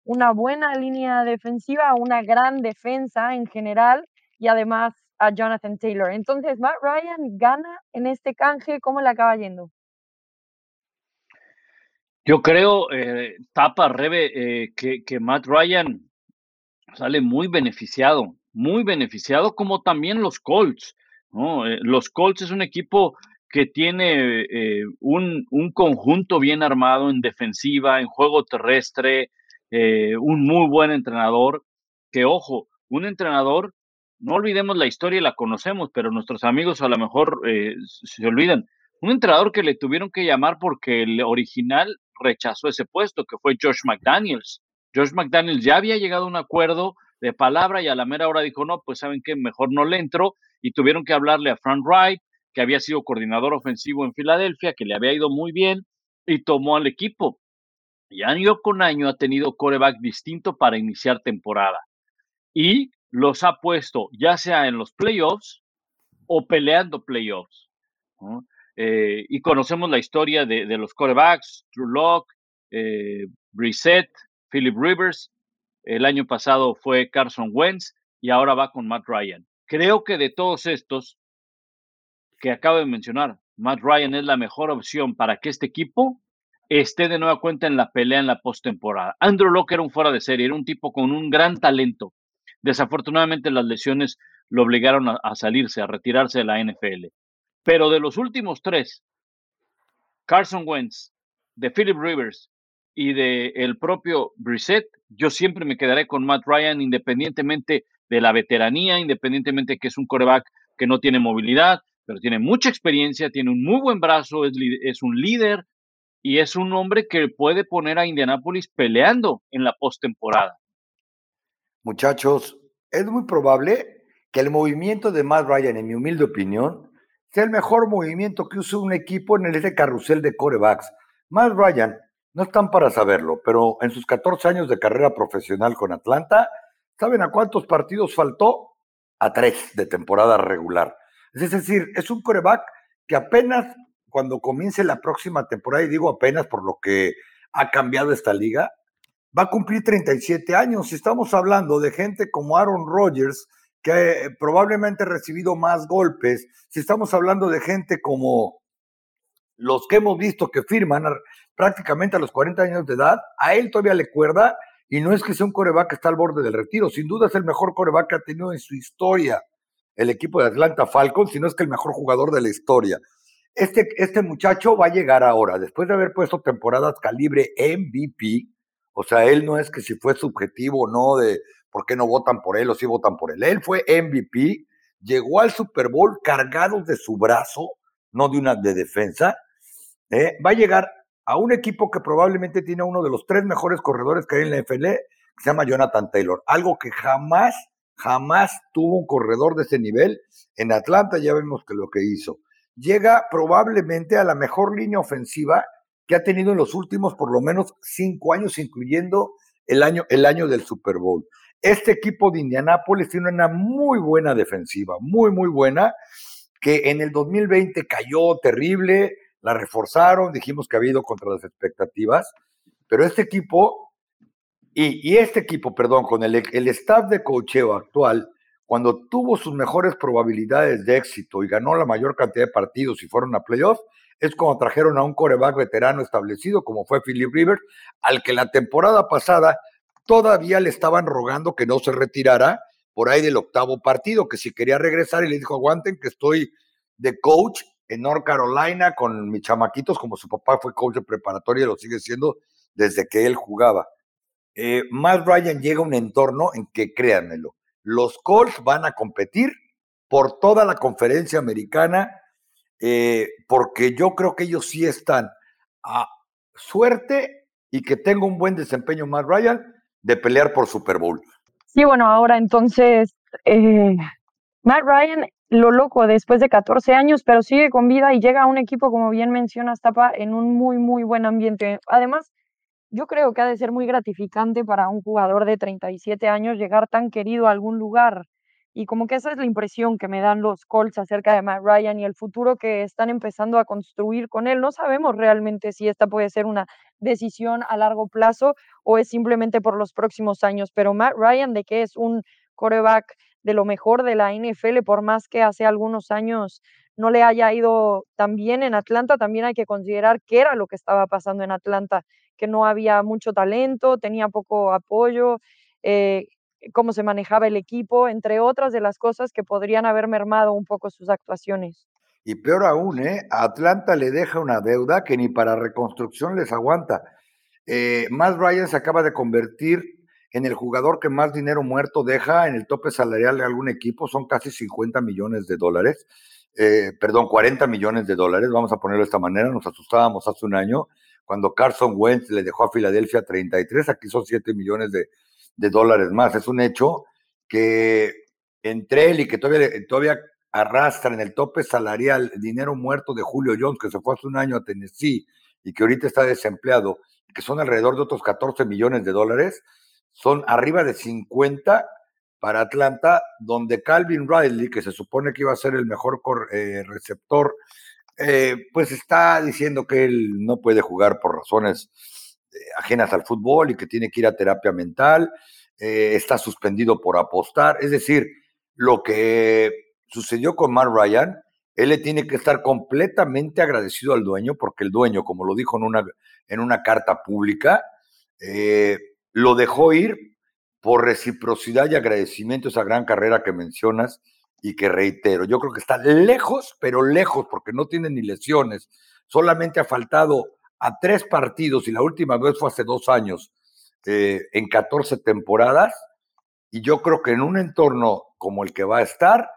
Speaker 1: una buena línea defensiva, una gran defensa en general y además a Jonathan Taylor. Entonces, Matt Ryan gana en este canje, ¿cómo le acaba yendo?
Speaker 2: Yo creo, eh, Tapa, Rebe, eh, que, Matt Ryan sale muy beneficiado, muy beneficiado, como también los Colts. Eh, los Colts es un equipo que tiene eh, un, un, conjunto bien armado en defensiva, en juego terrestre, eh, un muy buen entrenador, que ojo, un entrenador, no olvidemos la historia, la conocemos, pero nuestros amigos a lo mejor eh, se olvidan, un entrenador que le tuvieron que llamar porque el original rechazó ese puesto, que fue Josh McDaniels. Josh McDaniels ya había llegado a un acuerdo de palabra y a la mera hora dijo, no, pues saben que mejor no le entro y tuvieron que hablarle a Frank Wright, que había sido coordinador ofensivo en Filadelfia, que le había ido muy bien y tomó al equipo. Y año con año ha tenido coreback distinto para iniciar temporada. Y los ha puesto ya sea en los playoffs o peleando playoffs. Eh, y conocemos la historia de, los corebacks, Drew Locke, eh, Brissett, Philip Rivers. El año pasado fue Carson Wentz y ahora va con Matt Ryan. Creo que de todos estos, que acabo de mencionar, Matt Ryan es la mejor opción para que este equipo esté de nueva cuenta en la pelea en la postemporada. Andrew Locke era un fuera de serie, era un tipo con un gran talento. Desafortunadamente las lesiones lo obligaron a salirse, a retirarse de la NFL. Pero de los últimos tres, Carson Wentz, de Philip Rivers y de el propio Brissett, yo siempre me quedaré con Matt Ryan independientemente de la veteranía, independientemente de que es un coreback que no tiene movilidad, pero tiene mucha experiencia, tiene un muy buen brazo, es, un líder y es un hombre que puede poner a Indianapolis peleando en la postemporada.
Speaker 3: Muchachos, es muy probable que el movimiento de Matt Ryan, en mi humilde opinión, sea el mejor movimiento que use un equipo en ese carrusel de corebacks. Matt Ryan, no están para saberlo, pero en sus 14 años de carrera profesional con Atlanta, ¿saben a cuántos partidos faltó? A tres de temporada regular. Es decir, es un coreback que apenas cuando comience la próxima temporada, y digo apenas por lo que ha cambiado esta liga, va a cumplir 37 años. Estamos hablando de gente como Aaron Rodgers, que probablemente ha recibido más golpes. Si estamos hablando de gente como los que hemos visto que firman prácticamente a los 40 años de edad, a él todavía le cuerda y no es que sea un coreback que está al borde del retiro, sin duda es el mejor coreback que ha tenido en su historia el equipo de Atlanta Falcons, sino es que el mejor jugador de la historia. Este, este muchacho va a llegar ahora, después de haber puesto temporadas calibre MVP, o sea, él no es que si fue subjetivo o no de por qué no votan por él o si votan por él. Él fue MVP, llegó al Super Bowl cargado de su brazo, no de una de defensa. ¿eh? Va a llegar a un equipo que probablemente tiene uno de los tres mejores corredores que hay en la NFL, que se llama Jonathan Taylor. Algo que jamás jamás tuvo un corredor de ese nivel. En Atlanta ya vemos que lo que hizo. Llega probablemente a la mejor línea ofensiva que ha tenido en los últimos por lo menos cinco años, incluyendo el año, el año del Super Bowl. Este equipo de Indianápolis tiene una muy buena defensiva, muy, muy buena, que en el 2020 cayó terrible, la reforzaron, dijimos que había ido contra las expectativas, pero este equipo y, este equipo, perdón, con el, el staff de cocheo actual, cuando tuvo sus mejores probabilidades de éxito y ganó la mayor cantidad de partidos y fueron a playoffs, es cuando trajeron a un coreback veterano establecido como fue Philip Rivers, al que la temporada pasada todavía le estaban rogando que no se retirara por ahí del octavo partido, que si quería regresar y le dijo, aguanten que estoy de coach en North Carolina con mis chamaquitos, como su papá fue coach de preparatoria y lo sigue siendo desde que él jugaba. Eh, Matt Ryan llega a un entorno en que, créanmelo, los Colts van a competir por toda la conferencia americana, eh, porque yo creo que ellos sí están a suerte y que tenga un buen desempeño Matt Ryan de pelear por Super Bowl.
Speaker 1: Sí, bueno, ahora entonces, eh, Matt Ryan, lo loco, después de 14 años, pero sigue con vida y llega a un equipo, como bien mencionas, Tapa, en un muy, muy buen ambiente. Además, yo creo que ha de ser muy gratificante para un jugador de 37 años llegar tan querido a algún lugar. Y como que esa es la impresión que me dan los Colts acerca de Matt Ryan y el futuro que están empezando a construir con él. No sabemos realmente si esta puede ser una decisión a largo plazo o es simplemente por los próximos años. Pero Matt Ryan, de que es un coreback de lo mejor de la NFL, por más que hace algunos años no le haya ido tan bien en Atlanta, también hay que considerar qué era lo que estaba pasando en Atlanta, que no había mucho talento, tenía poco apoyo. Eh, cómo se manejaba el equipo, entre otras de las cosas que podrían haber mermado un poco sus actuaciones.
Speaker 3: Y peor aún, ¿eh? a Atlanta le deja una deuda que ni para reconstrucción les aguanta. Eh, Matt Ryan se acaba de convertir en el jugador que más dinero muerto deja en el tope salarial de algún equipo, son casi 50 millones de dólares, eh, perdón, 40 millones de dólares, vamos a ponerlo de esta manera, nos asustábamos hace un año cuando Carson Wentz le dejó a Filadelfia 33, aquí son 7 millones de, de dólares más. Es un hecho que entre él y que todavía, todavía arrastra en el tope salarial dinero muerto de Julio Jones, que se fue hace un año a Tennessee y que ahorita está desempleado, que son alrededor de otros 14 millones de dólares, son arriba de 50 para Atlanta, donde Calvin Riley, que se supone que iba a ser el mejor eh, receptor, eh, pues está diciendo que él no puede jugar por razones ajenas al fútbol y que tiene que ir a terapia mental, eh, está suspendido por apostar. Es decir, lo que sucedió con Matt Ryan, él le tiene que estar completamente agradecido al dueño, porque el dueño, como lo dijo en una, en una carta pública, eh, lo dejó ir por reciprocidad y agradecimiento a esa gran carrera que mencionas y que reitero, yo creo que está lejos, pero lejos, porque no tiene ni lesiones. Solamente ha faltado a tres partidos y la última vez fue hace dos años, eh, en 14 temporadas, y yo creo que en un entorno como el que va a estar,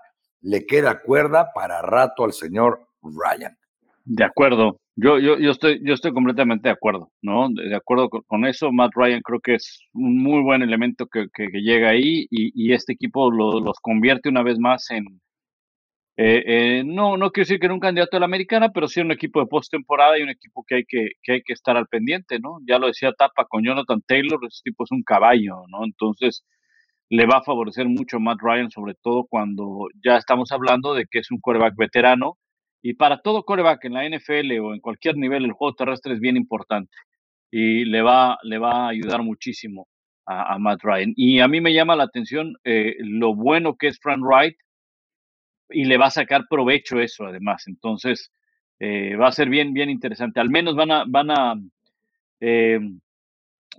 Speaker 3: le queda cuerda para rato al señor Ryan.
Speaker 2: De acuerdo, yo, yo, yo, estoy, yo estoy completamente de acuerdo, ¿no? De, acuerdo con, eso, Matt Ryan creo que es un muy buen elemento que, que, llega ahí y, y este equipo los convierte una vez más en, eh, eh, no, no quiero decir que era un candidato a la americana, pero sí un equipo de postemporada y un equipo que hay que, que hay que estar al pendiente, ¿no? Ya lo decía Tapa con Jonathan Taylor, ese tipo es un caballo, ¿no? Entonces le va a favorecer mucho a Matt Ryan, sobre todo cuando ya estamos hablando de que es un coreback veterano. Y para todo coreback en la NFL o en cualquier nivel, el juego terrestre es bien importante y le va, le va a ayudar muchísimo a, Matt Ryan. Y a mí me llama la atención eh, lo bueno que es Frank Wright y le va a sacar provecho eso además. Entonces, eh, va a ser bien, bien interesante. Al menos van a, van a eh,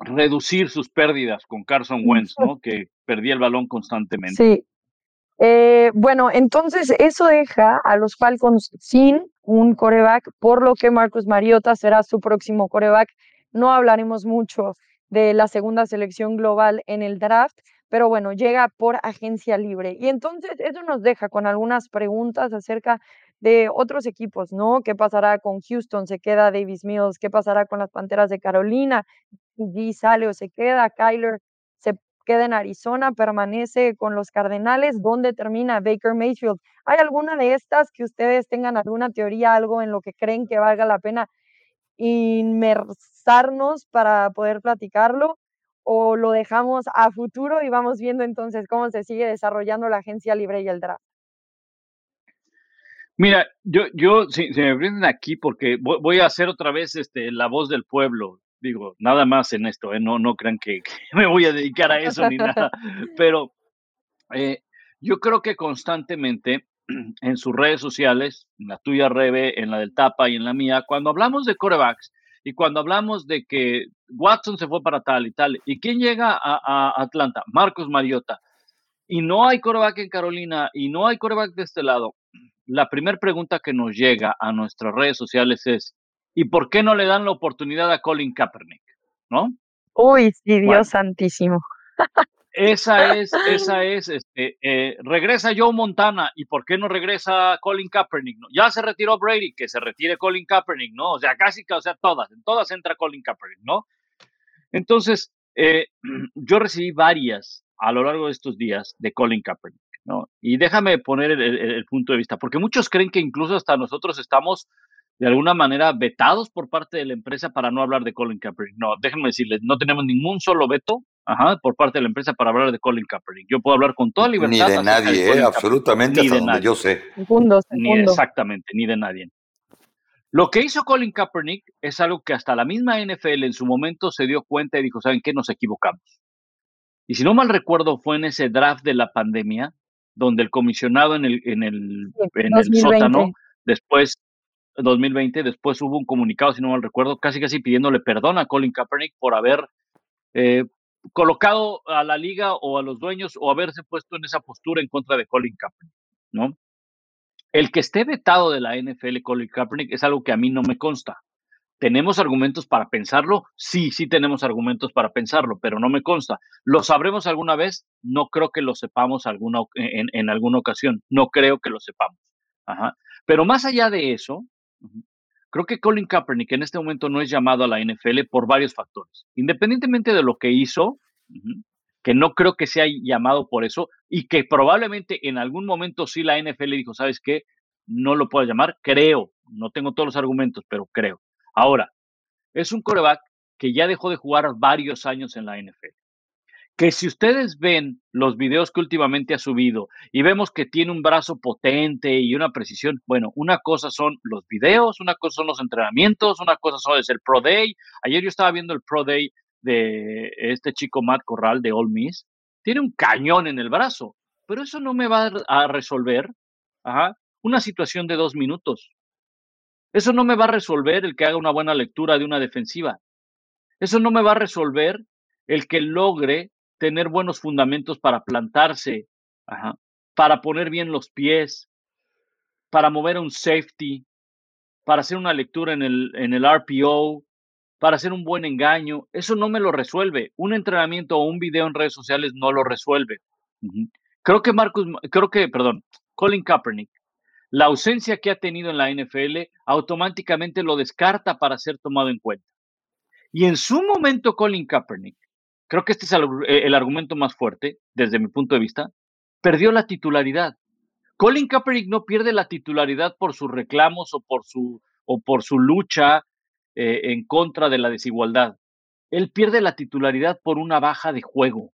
Speaker 2: reducir sus pérdidas con Carson Wentz, ¿no? Que perdía el balón constantemente.
Speaker 1: Sí. Eh, bueno, entonces eso deja a los Falcons sin un coreback, por lo que Marcus Mariota será su próximo coreback. No hablaremos mucho de la segunda selección global en el draft, pero bueno, llega por agencia libre. Y entonces eso nos deja con algunas preguntas acerca de otros equipos, ¿no? ¿Qué pasará con Houston? ¿Se queda Davis Mills? ¿Qué pasará con las Panteras de Carolina? ¿Y sale o se queda? Kyler se queda en Arizona, permanece con los Cardenales. ¿Dónde termina Baker Mayfield? ¿Hay alguna de estas que ustedes tengan alguna teoría, algo en lo que creen que valga la pena inmersarnos para poder platicarlo? O lo dejamos a futuro y vamos viendo entonces cómo se sigue desarrollando la agencia libre y el draft?
Speaker 2: Mira, yo, yo, si, me prenden aquí, porque voy, a hacer otra vez este, la voz del pueblo, digo, nada más en esto, ¿eh? no, no crean que, me voy a dedicar a eso ni nada, pero eh, yo creo que constantemente en sus redes sociales, en la tuya, Rebe, en la del Tapa y en la mía, cuando hablamos de corebacks y cuando hablamos de que Watson se fue para tal y tal, ¿y quién llega a, Atlanta? Marcos Mariota. Y no hay coreback en Carolina y no hay coreback de este lado. La primera pregunta que nos llega a nuestras redes sociales es, ¿y por qué no le dan la oportunidad a Colin Kaepernick? ¿No?
Speaker 1: Uy, sí, Dios santísimo.
Speaker 2: Esa es, esa es, este, eh, regresa Joe Montana, ¿y por qué no regresa Colin Kaepernick? Ya se retiró Brady, que se retire Colin Kaepernick, ¿no? O sea, casi, o sea, todas, en todas entra Colin Kaepernick, ¿no? Entonces, eh, yo recibí varias a lo largo de estos días de Colin Kaepernick, ¿no? Y déjame poner el punto de vista, porque muchos creen que incluso hasta nosotros estamos de alguna manera vetados por parte de la empresa para no hablar de Colin Kaepernick. No, déjenme decirles, no tenemos ningún solo veto por parte de la empresa para hablar de Colin Kaepernick. Yo puedo hablar con toda libertad.
Speaker 3: Ni de nadie, eh, absolutamente, hasta donde yo sé.
Speaker 2: Ni exactamente, ni de nadie. Lo que hizo Colin Kaepernick es algo que hasta la misma NFL en su momento se dio cuenta y dijo, ¿saben qué? Nos equivocamos. Y si no mal recuerdo, fue en ese draft de la pandemia, donde el comisionado en el, en el, en el sótano, después 2020, después hubo un comunicado, si no mal recuerdo, casi casi pidiéndole perdón a Colin Kaepernick por haber eh, colocado a la liga o a los dueños o haberse puesto en esa postura en contra de Colin Kaepernick, ¿no? El que esté vetado de la NFL Colin Kaepernick es algo que a mí no me consta. ¿Tenemos argumentos para pensarlo? Sí, sí tenemos argumentos para pensarlo, pero no me consta. ¿Lo sabremos alguna vez? No creo que lo sepamos alguna, en, en alguna ocasión. No creo que lo sepamos. Ajá. Pero más allá de eso, Creo que Colin Kaepernick en este momento no es llamado a la NFL por varios factores. Independientemente de lo que hizo, que no creo que sea llamado por eso y que probablemente en algún momento sí la NFL dijo, ¿sabes qué? No lo puedo llamar, creo, no tengo todos los argumentos, pero creo. Ahora, es un coreback que ya dejó de jugar varios años en la NFL que si ustedes ven los videos que últimamente ha subido y vemos que tiene un brazo potente y una precisión, bueno, una cosa son los videos, una cosa son los entrenamientos, una cosa son es el Pro Day. Ayer yo estaba viendo el Pro Day de este chico Matt Corral de All Miss. Tiene un cañón en el brazo, pero eso no me va a resolver una situación de dos minutos. Eso no me va a resolver el que haga una buena lectura de una defensiva. Eso no me va a resolver el que logre tener buenos fundamentos para plantarse, para poner bien los pies, para mover un safety, para hacer una lectura en el, en el RPO, para hacer un buen engaño. Eso no me lo resuelve. Un entrenamiento o un video en redes sociales no lo resuelve. Creo que Marcus, creo que, perdón, Colin Kaepernick, la ausencia que ha tenido en la NFL automáticamente lo descarta para ser tomado en cuenta. Y en su momento, Colin Kaepernick creo que este es eh, el, argumento más fuerte desde mi punto de vista, perdió la titularidad. Colin Kaepernick no pierde la titularidad por sus reclamos o por su, o por su lucha eh, en contra de la desigualdad. Él pierde la titularidad por una baja de juego.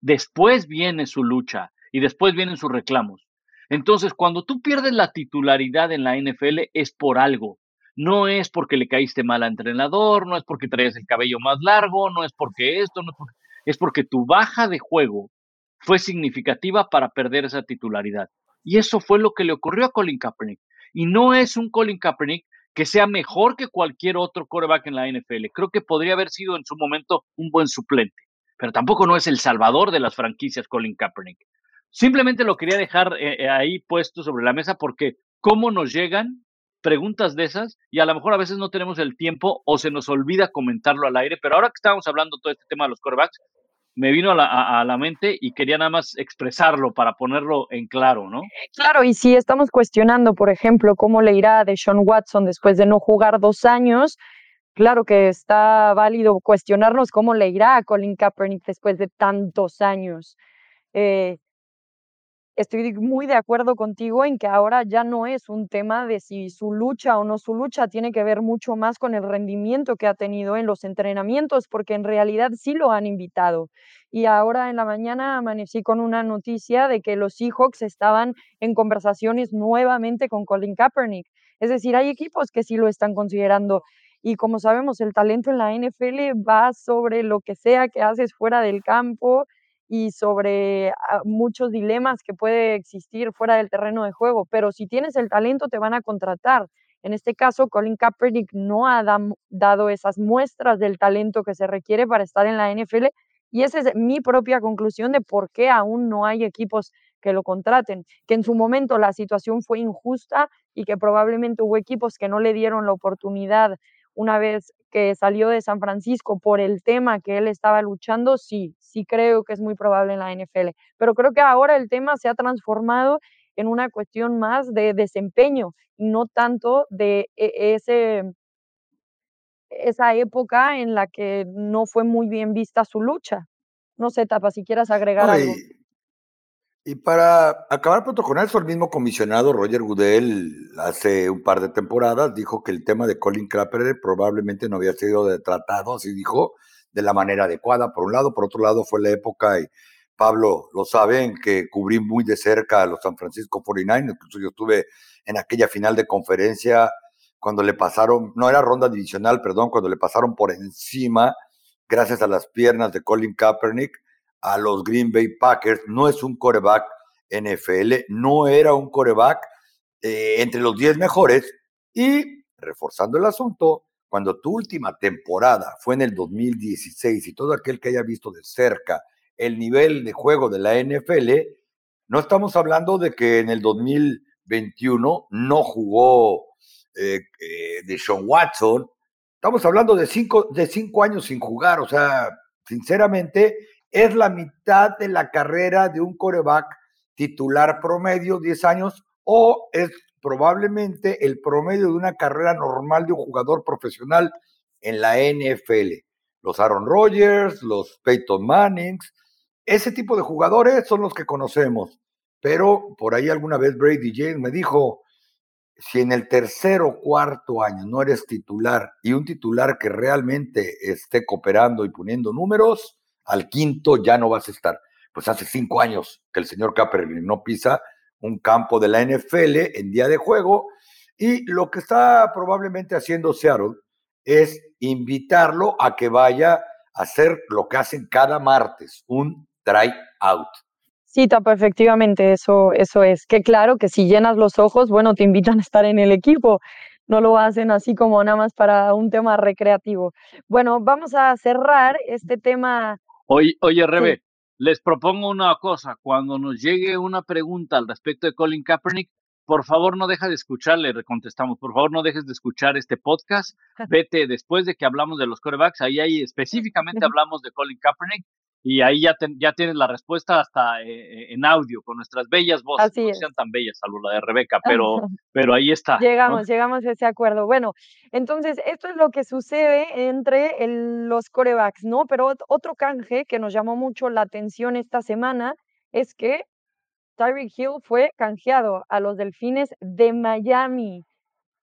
Speaker 2: Después viene su lucha y después vienen sus reclamos. Entonces, cuando tú pierdes la titularidad en la NFL es por algo. No es porque le caíste mal al entrenador, no es porque traes el cabello más largo, no es porque esto, no es porque, es porque tu baja de juego fue significativa para perder esa titularidad. Y eso fue lo que le ocurrió a Colin Kaepernick. Y no es un Colin Kaepernick que sea mejor que cualquier otro quarterback en la NFL. Creo que podría haber sido en su momento un buen suplente, pero tampoco no es el salvador de las franquicias Colin Kaepernick. Simplemente lo quería dejar eh, eh, ahí puesto sobre la mesa porque cómo nos llegan preguntas de esas y a lo mejor a veces no tenemos el tiempo o se nos olvida comentarlo al aire, pero ahora que estábamos hablando todo este tema de los corebacks, me vino a la, a la, mente y quería nada más expresarlo para ponerlo en claro, ¿no?
Speaker 1: Claro, y si estamos cuestionando, por ejemplo, cómo le irá a Deshaun Watson después de no jugar dos años, claro que está válido cuestionarnos cómo le irá a Colin Kaepernick después de tantos años. Eh, estoy muy de acuerdo contigo en que ahora ya no es un tema de si su lucha o no su lucha, tiene que ver mucho más con el rendimiento que ha tenido en los entrenamientos, porque en realidad sí lo han invitado. Y ahora en la mañana amanecí con una noticia de que los Seahawks estaban en conversaciones nuevamente con Colin Kaepernick. Es decir, hay equipos que sí lo están considerando. Y como sabemos, el talento en la NFL va sobre lo que sea que haces fuera del campo y sobre ah, muchos dilemas que puede existir fuera del terreno de juego, pero si tienes el talento te van a contratar. En este caso, Colin Kaepernick no ha dado esas muestras del talento que se requiere para estar en la NFL y esa es mi propia conclusión de por qué aún no hay equipos que lo contraten, que en su momento la situación fue injusta y que probablemente hubo equipos que no le dieron la oportunidad una vez que salió de San Francisco por el tema que él estaba luchando, sí, sí creo que es muy probable en la NFL. Pero creo que ahora el tema se ha transformado en una cuestión más de desempeño y no tanto de e, ese, esa época en la que no fue muy bien vista su lucha. No sé, Tapa, si quieras agregar algo.
Speaker 3: Y para acabar pronto con eso, el mismo comisionado Roger Goodell hace un par de temporadas dijo que el tema de Colin Kaepernick probablemente no había sido tratado, así dijo, de la manera adecuada, por un lado. Por otro lado, fue la época, y Pablo lo sabe, que cubrí muy de cerca a los San Francisco 49ers. Incluso yo estuve en aquella final de conferencia cuando le pasaron, no era ronda divisional, perdón, cuando le pasaron por encima, gracias a las piernas de Colin Kaepernick, a los Green Bay Packers. No es un coreback NFL, no era un coreback eh, entre los 10 mejores. Y reforzando el asunto, cuando tu última temporada fue en el 2016 y todo aquel que haya visto de cerca el nivel de juego de la NFL, no estamos hablando de que en el 2021 no jugó eh, eh, de Sean Watson, estamos hablando de cinco, de cinco años sin jugar, o sea, sinceramente, es la mitad de la carrera de un coreback titular promedio, 10 años, o es probablemente el promedio de una carrera normal de un jugador profesional en la NFL. Los Aaron Rodgers, los Peyton Mannings, ese tipo de jugadores son los que conocemos. Pero por ahí alguna vez Brady James me dijo, si en el tercer o cuarto año no eres titular y un titular que realmente esté cooperando y poniendo números, al quinto ya no vas a estar. Pues hace cinco años que el señor Kaepernick no pisa un campo de la NFL en día de juego y lo que está probablemente haciendo Seattle es invitarlo a que vaya a hacer lo que hacen cada martes, un try out.
Speaker 1: Sí, Tapa, efectivamente, eso, eso es. Que claro que si llenas los ojos, bueno, te invitan a estar en el equipo. No lo hacen así como nada más para un tema recreativo. Bueno, vamos a cerrar este tema
Speaker 2: Oye, oye Rebe, les propongo una cosa. Cuando nos llegue una pregunta al respecto de Colin Kaepernick, por favor no deja de escucharle, le contestamos, por favor no dejes de escuchar este podcast, vete después de que hablamos de los corebacks, ahí, ahí específicamente hablamos de Colin Kaepernick y ahí ya, ya tienes la respuesta hasta eh, en audio, con nuestras bellas voces, no sean tan bellas, salvo la de Rebeca, pero, pero ahí está.
Speaker 1: Llegamos, llegamos a ese acuerdo. Bueno, entonces esto es lo que sucede entre los corebacks, ¿no? Pero otro canje que nos llamó mucho la atención esta semana es que Tyreek Hill fue canjeado a los Delfines de Miami.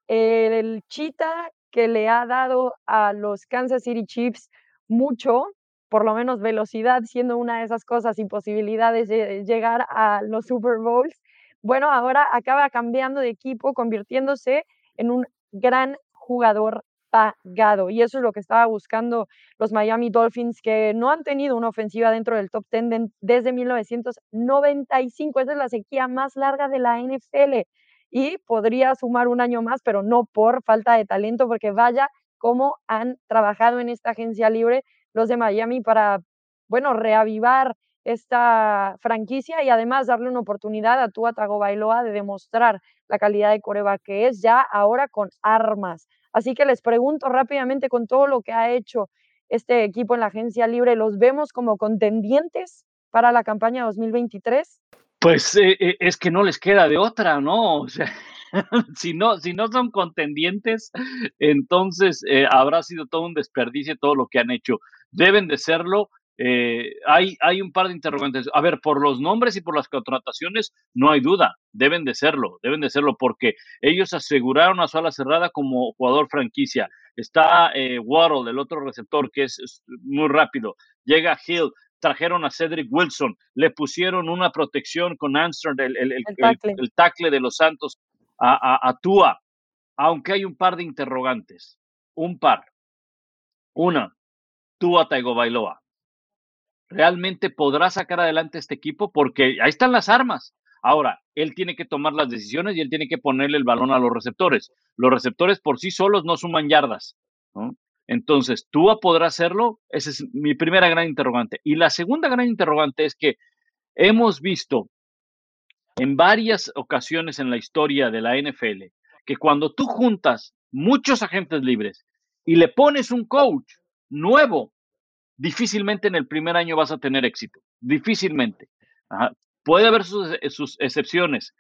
Speaker 1: El chita que le ha dado a los Kansas City Chiefs mucho, por lo menos velocidad siendo una de esas cosas y posibilidades de llegar a los Super Bowls, bueno, ahora acaba cambiando de equipo, convirtiéndose en un gran jugador pagado. Y eso es lo que estaba buscando los Miami Dolphins, que no han tenido una ofensiva dentro del top 10 desde 1995. Esa es la sequía más larga de la NFL. Y podría sumar un año más, pero no por falta de talento, porque vaya cómo han trabajado en esta agencia libre los de Miami para, bueno, reavivar esta franquicia y además darle una oportunidad a Tua Tagovailoa de demostrar la calidad de coreba que es ya ahora con armas. Así que les pregunto rápidamente con todo lo que ha hecho este equipo en la agencia libre, ¿los vemos como contendientes para la campaña 2023?
Speaker 2: Pues eh, eh, es que no les queda de otra, ¿no? O sea, si no, si no son contendientes, entonces eh, habrá sido todo un desperdicio todo lo que han hecho. Deben de serlo. Eh, hay, hay un par de interrogantes. A ver, por los nombres y por las contrataciones, no hay duda, deben de serlo, deben de serlo, porque ellos aseguraron a su ala cerrada como jugador franquicia. Está eh, Waddle, el otro receptor, que es, muy rápido. Llega Hill, trajeron a Cedric Wilson, le pusieron una protección con Armstrong, el, el, el, tackle de los Santos, a, Tua, aunque hay un par de interrogantes, un par. Una, Tua Bailoa. realmente podrá sacar adelante este equipo porque ahí están las armas. Ahora, él tiene que tomar las decisiones y él tiene que ponerle el balón a los receptores. Los receptores por sí solos no suman yardas. Entonces, ¿Tua podrá hacerlo? Esa es mi primera gran interrogante. Y la segunda gran interrogante es que hemos visto en varias ocasiones en la historia de la NFL que cuando tú juntas muchos agentes libres y le pones un coach nuevo, difícilmente en el primer año vas a tener éxito. Difícilmente. Puede haber sus, sus, excepciones.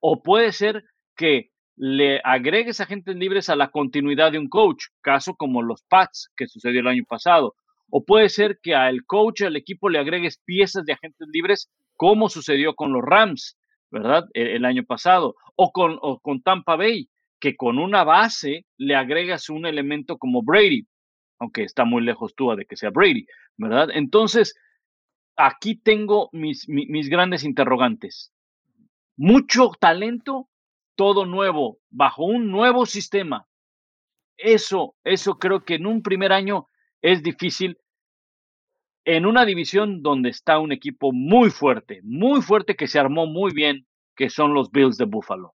Speaker 2: O puede ser que le agregues agentes libres a la continuidad de un coach, caso como los Pats, que sucedió el año pasado. O puede ser que al coach, al equipo, le agregues piezas de agentes libres, como sucedió con los Rams, ¿verdad? El, el año pasado. O con, o con Tampa Bay, que con una base le agregas un elemento como Brady, aunque está muy lejos tú de que sea Brady, ¿verdad? Entonces, aquí tengo mis, mis, grandes interrogantes. Mucho talento, todo nuevo, bajo un nuevo sistema. Eso, eso creo que en un primer año es difícil en una división donde está un equipo muy fuerte, muy fuerte que se armó muy bien, que son los Bills de Buffalo.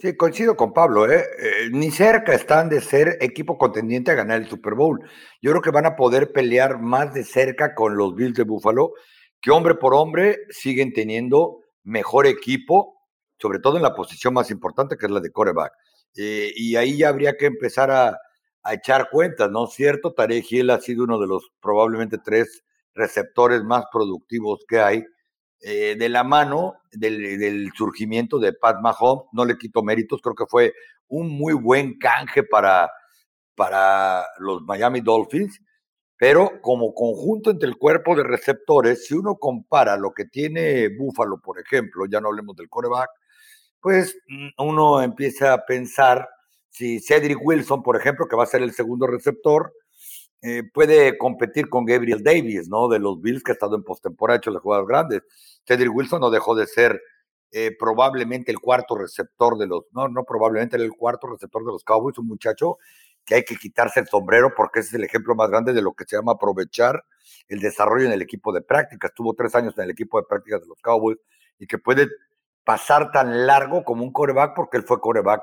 Speaker 3: Sí, coincido con Pablo, ¿eh? ¿eh? Ni cerca están de ser equipo contendiente a ganar el Super Bowl. Yo creo que van a poder pelear más de cerca con los Bills de Buffalo, que hombre por hombre siguen teniendo mejor equipo, sobre todo en la posición más importante, que es la de coreback. Eh, y ahí ya habría que empezar a, echar cuentas, ¿no? Cierto, Tarek Hill ha sido uno de los probablemente tres receptores más productivos que hay eh, de la mano del, surgimiento de Pat Mahomes. No le quito méritos, creo que fue un muy buen canje para, para los Miami Dolphins, pero como conjunto entre el cuerpo de receptores, si uno compara lo que tiene Buffalo, por ejemplo, ya no hablemos del coreback, pues mm, uno empieza a pensar si Cedric Wilson, por ejemplo, que va a ser el segundo receptor, eh, puede competir con Gabriel Davis, ¿no? De los Bills, que ha estado en postemporada, hecho las jugadas grandes. Cedric Wilson no dejó de ser eh, probablemente el cuarto receptor de los, no, no probablemente el cuarto receptor de los Cowboys, un muchacho que hay que quitarse el sombrero porque ese es el ejemplo más grande de lo que se llama aprovechar el desarrollo en el equipo de práctica. Estuvo tres años en el equipo de prácticas de los Cowboys y que puede pasar tan largo como un coreback porque él fue coreback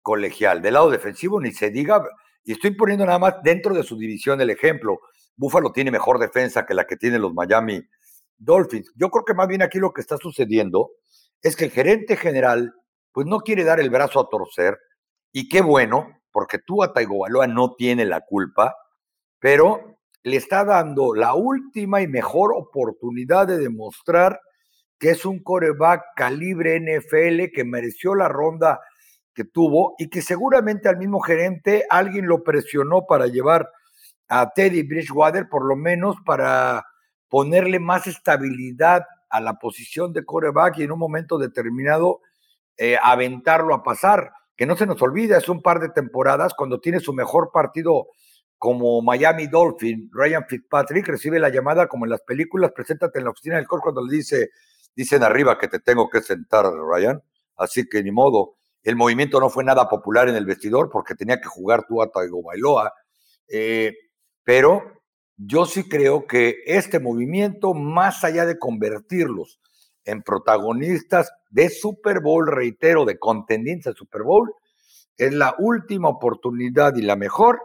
Speaker 3: colegial. Del lado defensivo, ni se diga, y estoy poniendo nada más dentro de su división el ejemplo. Buffalo tiene mejor defensa que la que tienen los Miami Dolphins. Yo creo que más bien aquí lo que está sucediendo es que el gerente general pues no quiere dar el brazo a torcer y qué bueno, porque tú a Tagovailoa no tiene la culpa, pero le está dando la última y mejor oportunidad de demostrar que es un coreback calibre NFL que mereció la ronda que tuvo y que seguramente al mismo gerente alguien lo presionó para llevar a Teddy Bridgewater, por lo menos para ponerle más estabilidad a la posición de coreback y en un momento determinado eh, aventarlo a pasar. Que no se nos olvide, es un par de temporadas cuando tiene su mejor partido como Miami Dolphin, Ryan Fitzpatrick recibe la llamada como en las películas, preséntate en la oficina del coach cuando le dice, dicen arriba que te tengo que sentar, Ryan. Así que ni modo. El movimiento no fue nada popular en el vestidor porque tenía que jugar tú a Taigo Bailoa. Eh, pero yo sí creo que este movimiento, más allá de convertirlos en protagonistas de Super Bowl, reitero, de contendientes de Super Bowl, es la última oportunidad y la mejor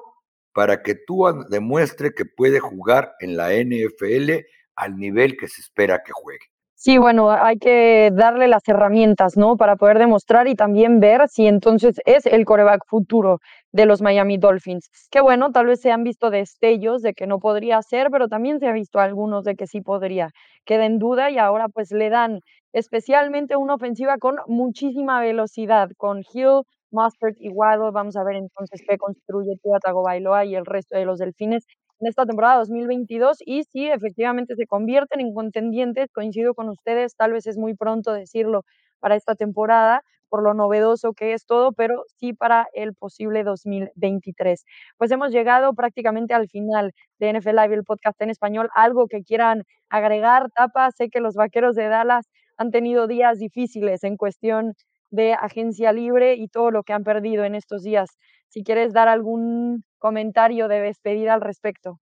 Speaker 3: para que tú demuestre que puede jugar en la NFL al nivel que se espera que juegue.
Speaker 1: Sí, bueno, hay que darle las herramientas, ¿no? Para poder demostrar y también ver si entonces es el coreback futuro de los Miami Dolphins. Que bueno, tal vez se han visto destellos de que no podría ser, pero también se ha visto algunos de que sí podría. Queda en duda y ahora pues le dan especialmente una ofensiva con muchísima velocidad, con Hill, Mustard y Waddle. Vamos a ver entonces qué construye Tua Tagovailoa y el resto de los Delfines en esta temporada 2022 y sí, efectivamente se convierten en contendientes, coincido con ustedes, tal vez es muy pronto decirlo para esta temporada, por lo novedoso que es todo, pero sí para el posible 2023. Pues hemos llegado prácticamente al final de NFL Live, el podcast en español. Algo que quieran agregar, Tapa, sé que los vaqueros de Dallas han tenido días difíciles en cuestión de agencia libre y todo lo que han perdido en estos días. Si quieres dar algún comentario de despedida al respecto.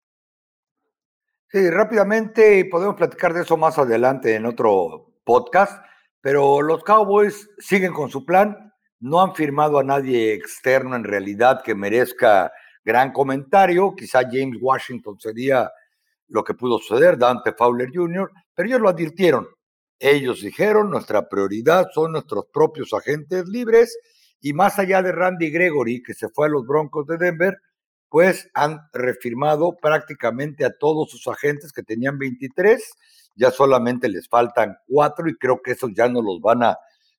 Speaker 3: Sí, rápidamente, podemos platicar de eso más adelante en otro podcast, pero los Cowboys siguen con su plan, no han firmado a nadie externo en realidad que merezca gran comentario, quizá James Washington sería lo que pudo suceder, Dante Fowler Jr., pero ellos lo advirtieron. Ellos dijeron, nuestra prioridad son nuestros propios agentes libres y más allá de Randy Gregory, que se fue a los Broncos de Denver, pues han refirmado prácticamente a todos sus agentes que tenían 23, ya solamente les faltan cuatro y creo que esos ya no los van a,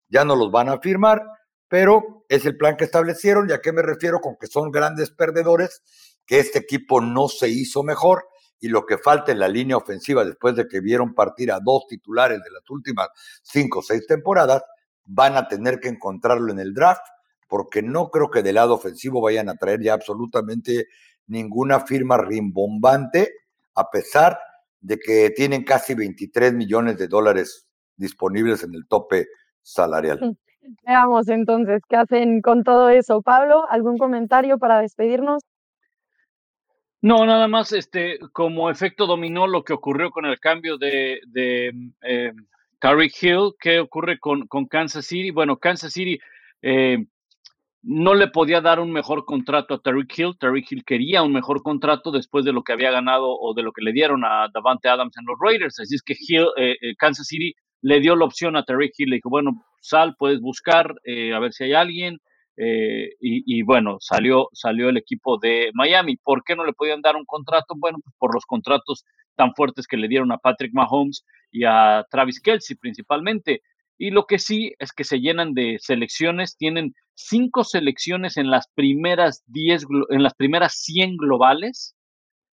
Speaker 3: ya no los van a firmar, pero es el plan que establecieron, ¿y a qué me refiero con que son grandes perdedores? Que este equipo no se hizo mejor y lo que falta en la línea ofensiva después de que vieron partir a dos titulares de las últimas cinco o seis temporadas, van a tener que encontrarlo en el draft porque no creo que del lado ofensivo vayan a traer ya absolutamente ninguna firma rimbombante, a pesar de que tienen casi 23 millones de dólares disponibles en el tope salarial. Mm,
Speaker 1: veamos entonces qué hacen con todo eso. Pablo, ¿algún comentario para despedirnos?
Speaker 2: No, nada más este, como efecto dominó lo que ocurrió con el cambio de, de eh, Hill, ¿qué ocurre con, con, Kansas City? Bueno, Kansas City eh, no le podía dar un mejor contrato a Tariq Hill. Tariq Hill quería un mejor contrato después de lo que había ganado o de lo que le dieron a Davante Adams en los Raiders. Así es que Hill, eh, eh, Kansas City le dio la opción a Tariq Hill. Le dijo, bueno, sal, puedes buscar, eh, a ver si hay alguien. y, bueno, salió, salió el equipo de Miami. ¿Por qué no le podían dar un contrato? Bueno, pues por los contratos tan fuertes que le dieron a Patrick Mahomes y a Travis Kelsey principalmente. Y lo que sí es que se llenan de selecciones, tienen cinco selecciones en las primeras 10, en las primeras 100 globales,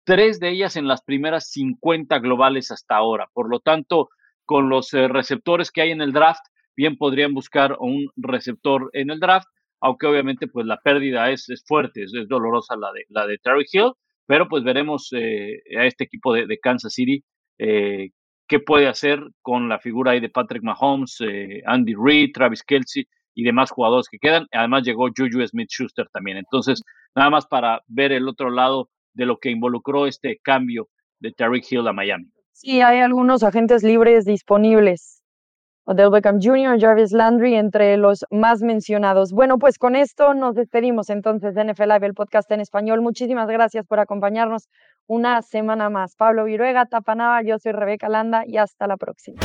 Speaker 2: tres de ellas en las primeras 50 globales hasta ahora. Por lo tanto, con los eh, receptores que hay en el draft, bien podrían buscar un receptor en el draft, aunque obviamente pues la pérdida es, es fuerte, es, dolorosa la de, la de Terry Hill, pero pues veremos eh, a este equipo de, Kansas City eh, qué puede hacer con la figura ahí de Patrick Mahomes, Andy Reid, Travis Kelsey y demás jugadores que quedan. Además llegó Juju Smith Schuster también. Entonces, nada más para ver el otro lado de lo que involucró este cambio de Terry Hill a Miami.
Speaker 1: Sí, hay algunos agentes libres disponibles. Odell Beckham Jr., Jarvis Landry, entre los más mencionados. Bueno, pues con esto nos despedimos entonces de NFL Live, el podcast en español. Muchísimas gracias por acompañarnos una semana más. Pablo Viruega, Tapanaba, yo soy Rebeca Landa y hasta la próxima.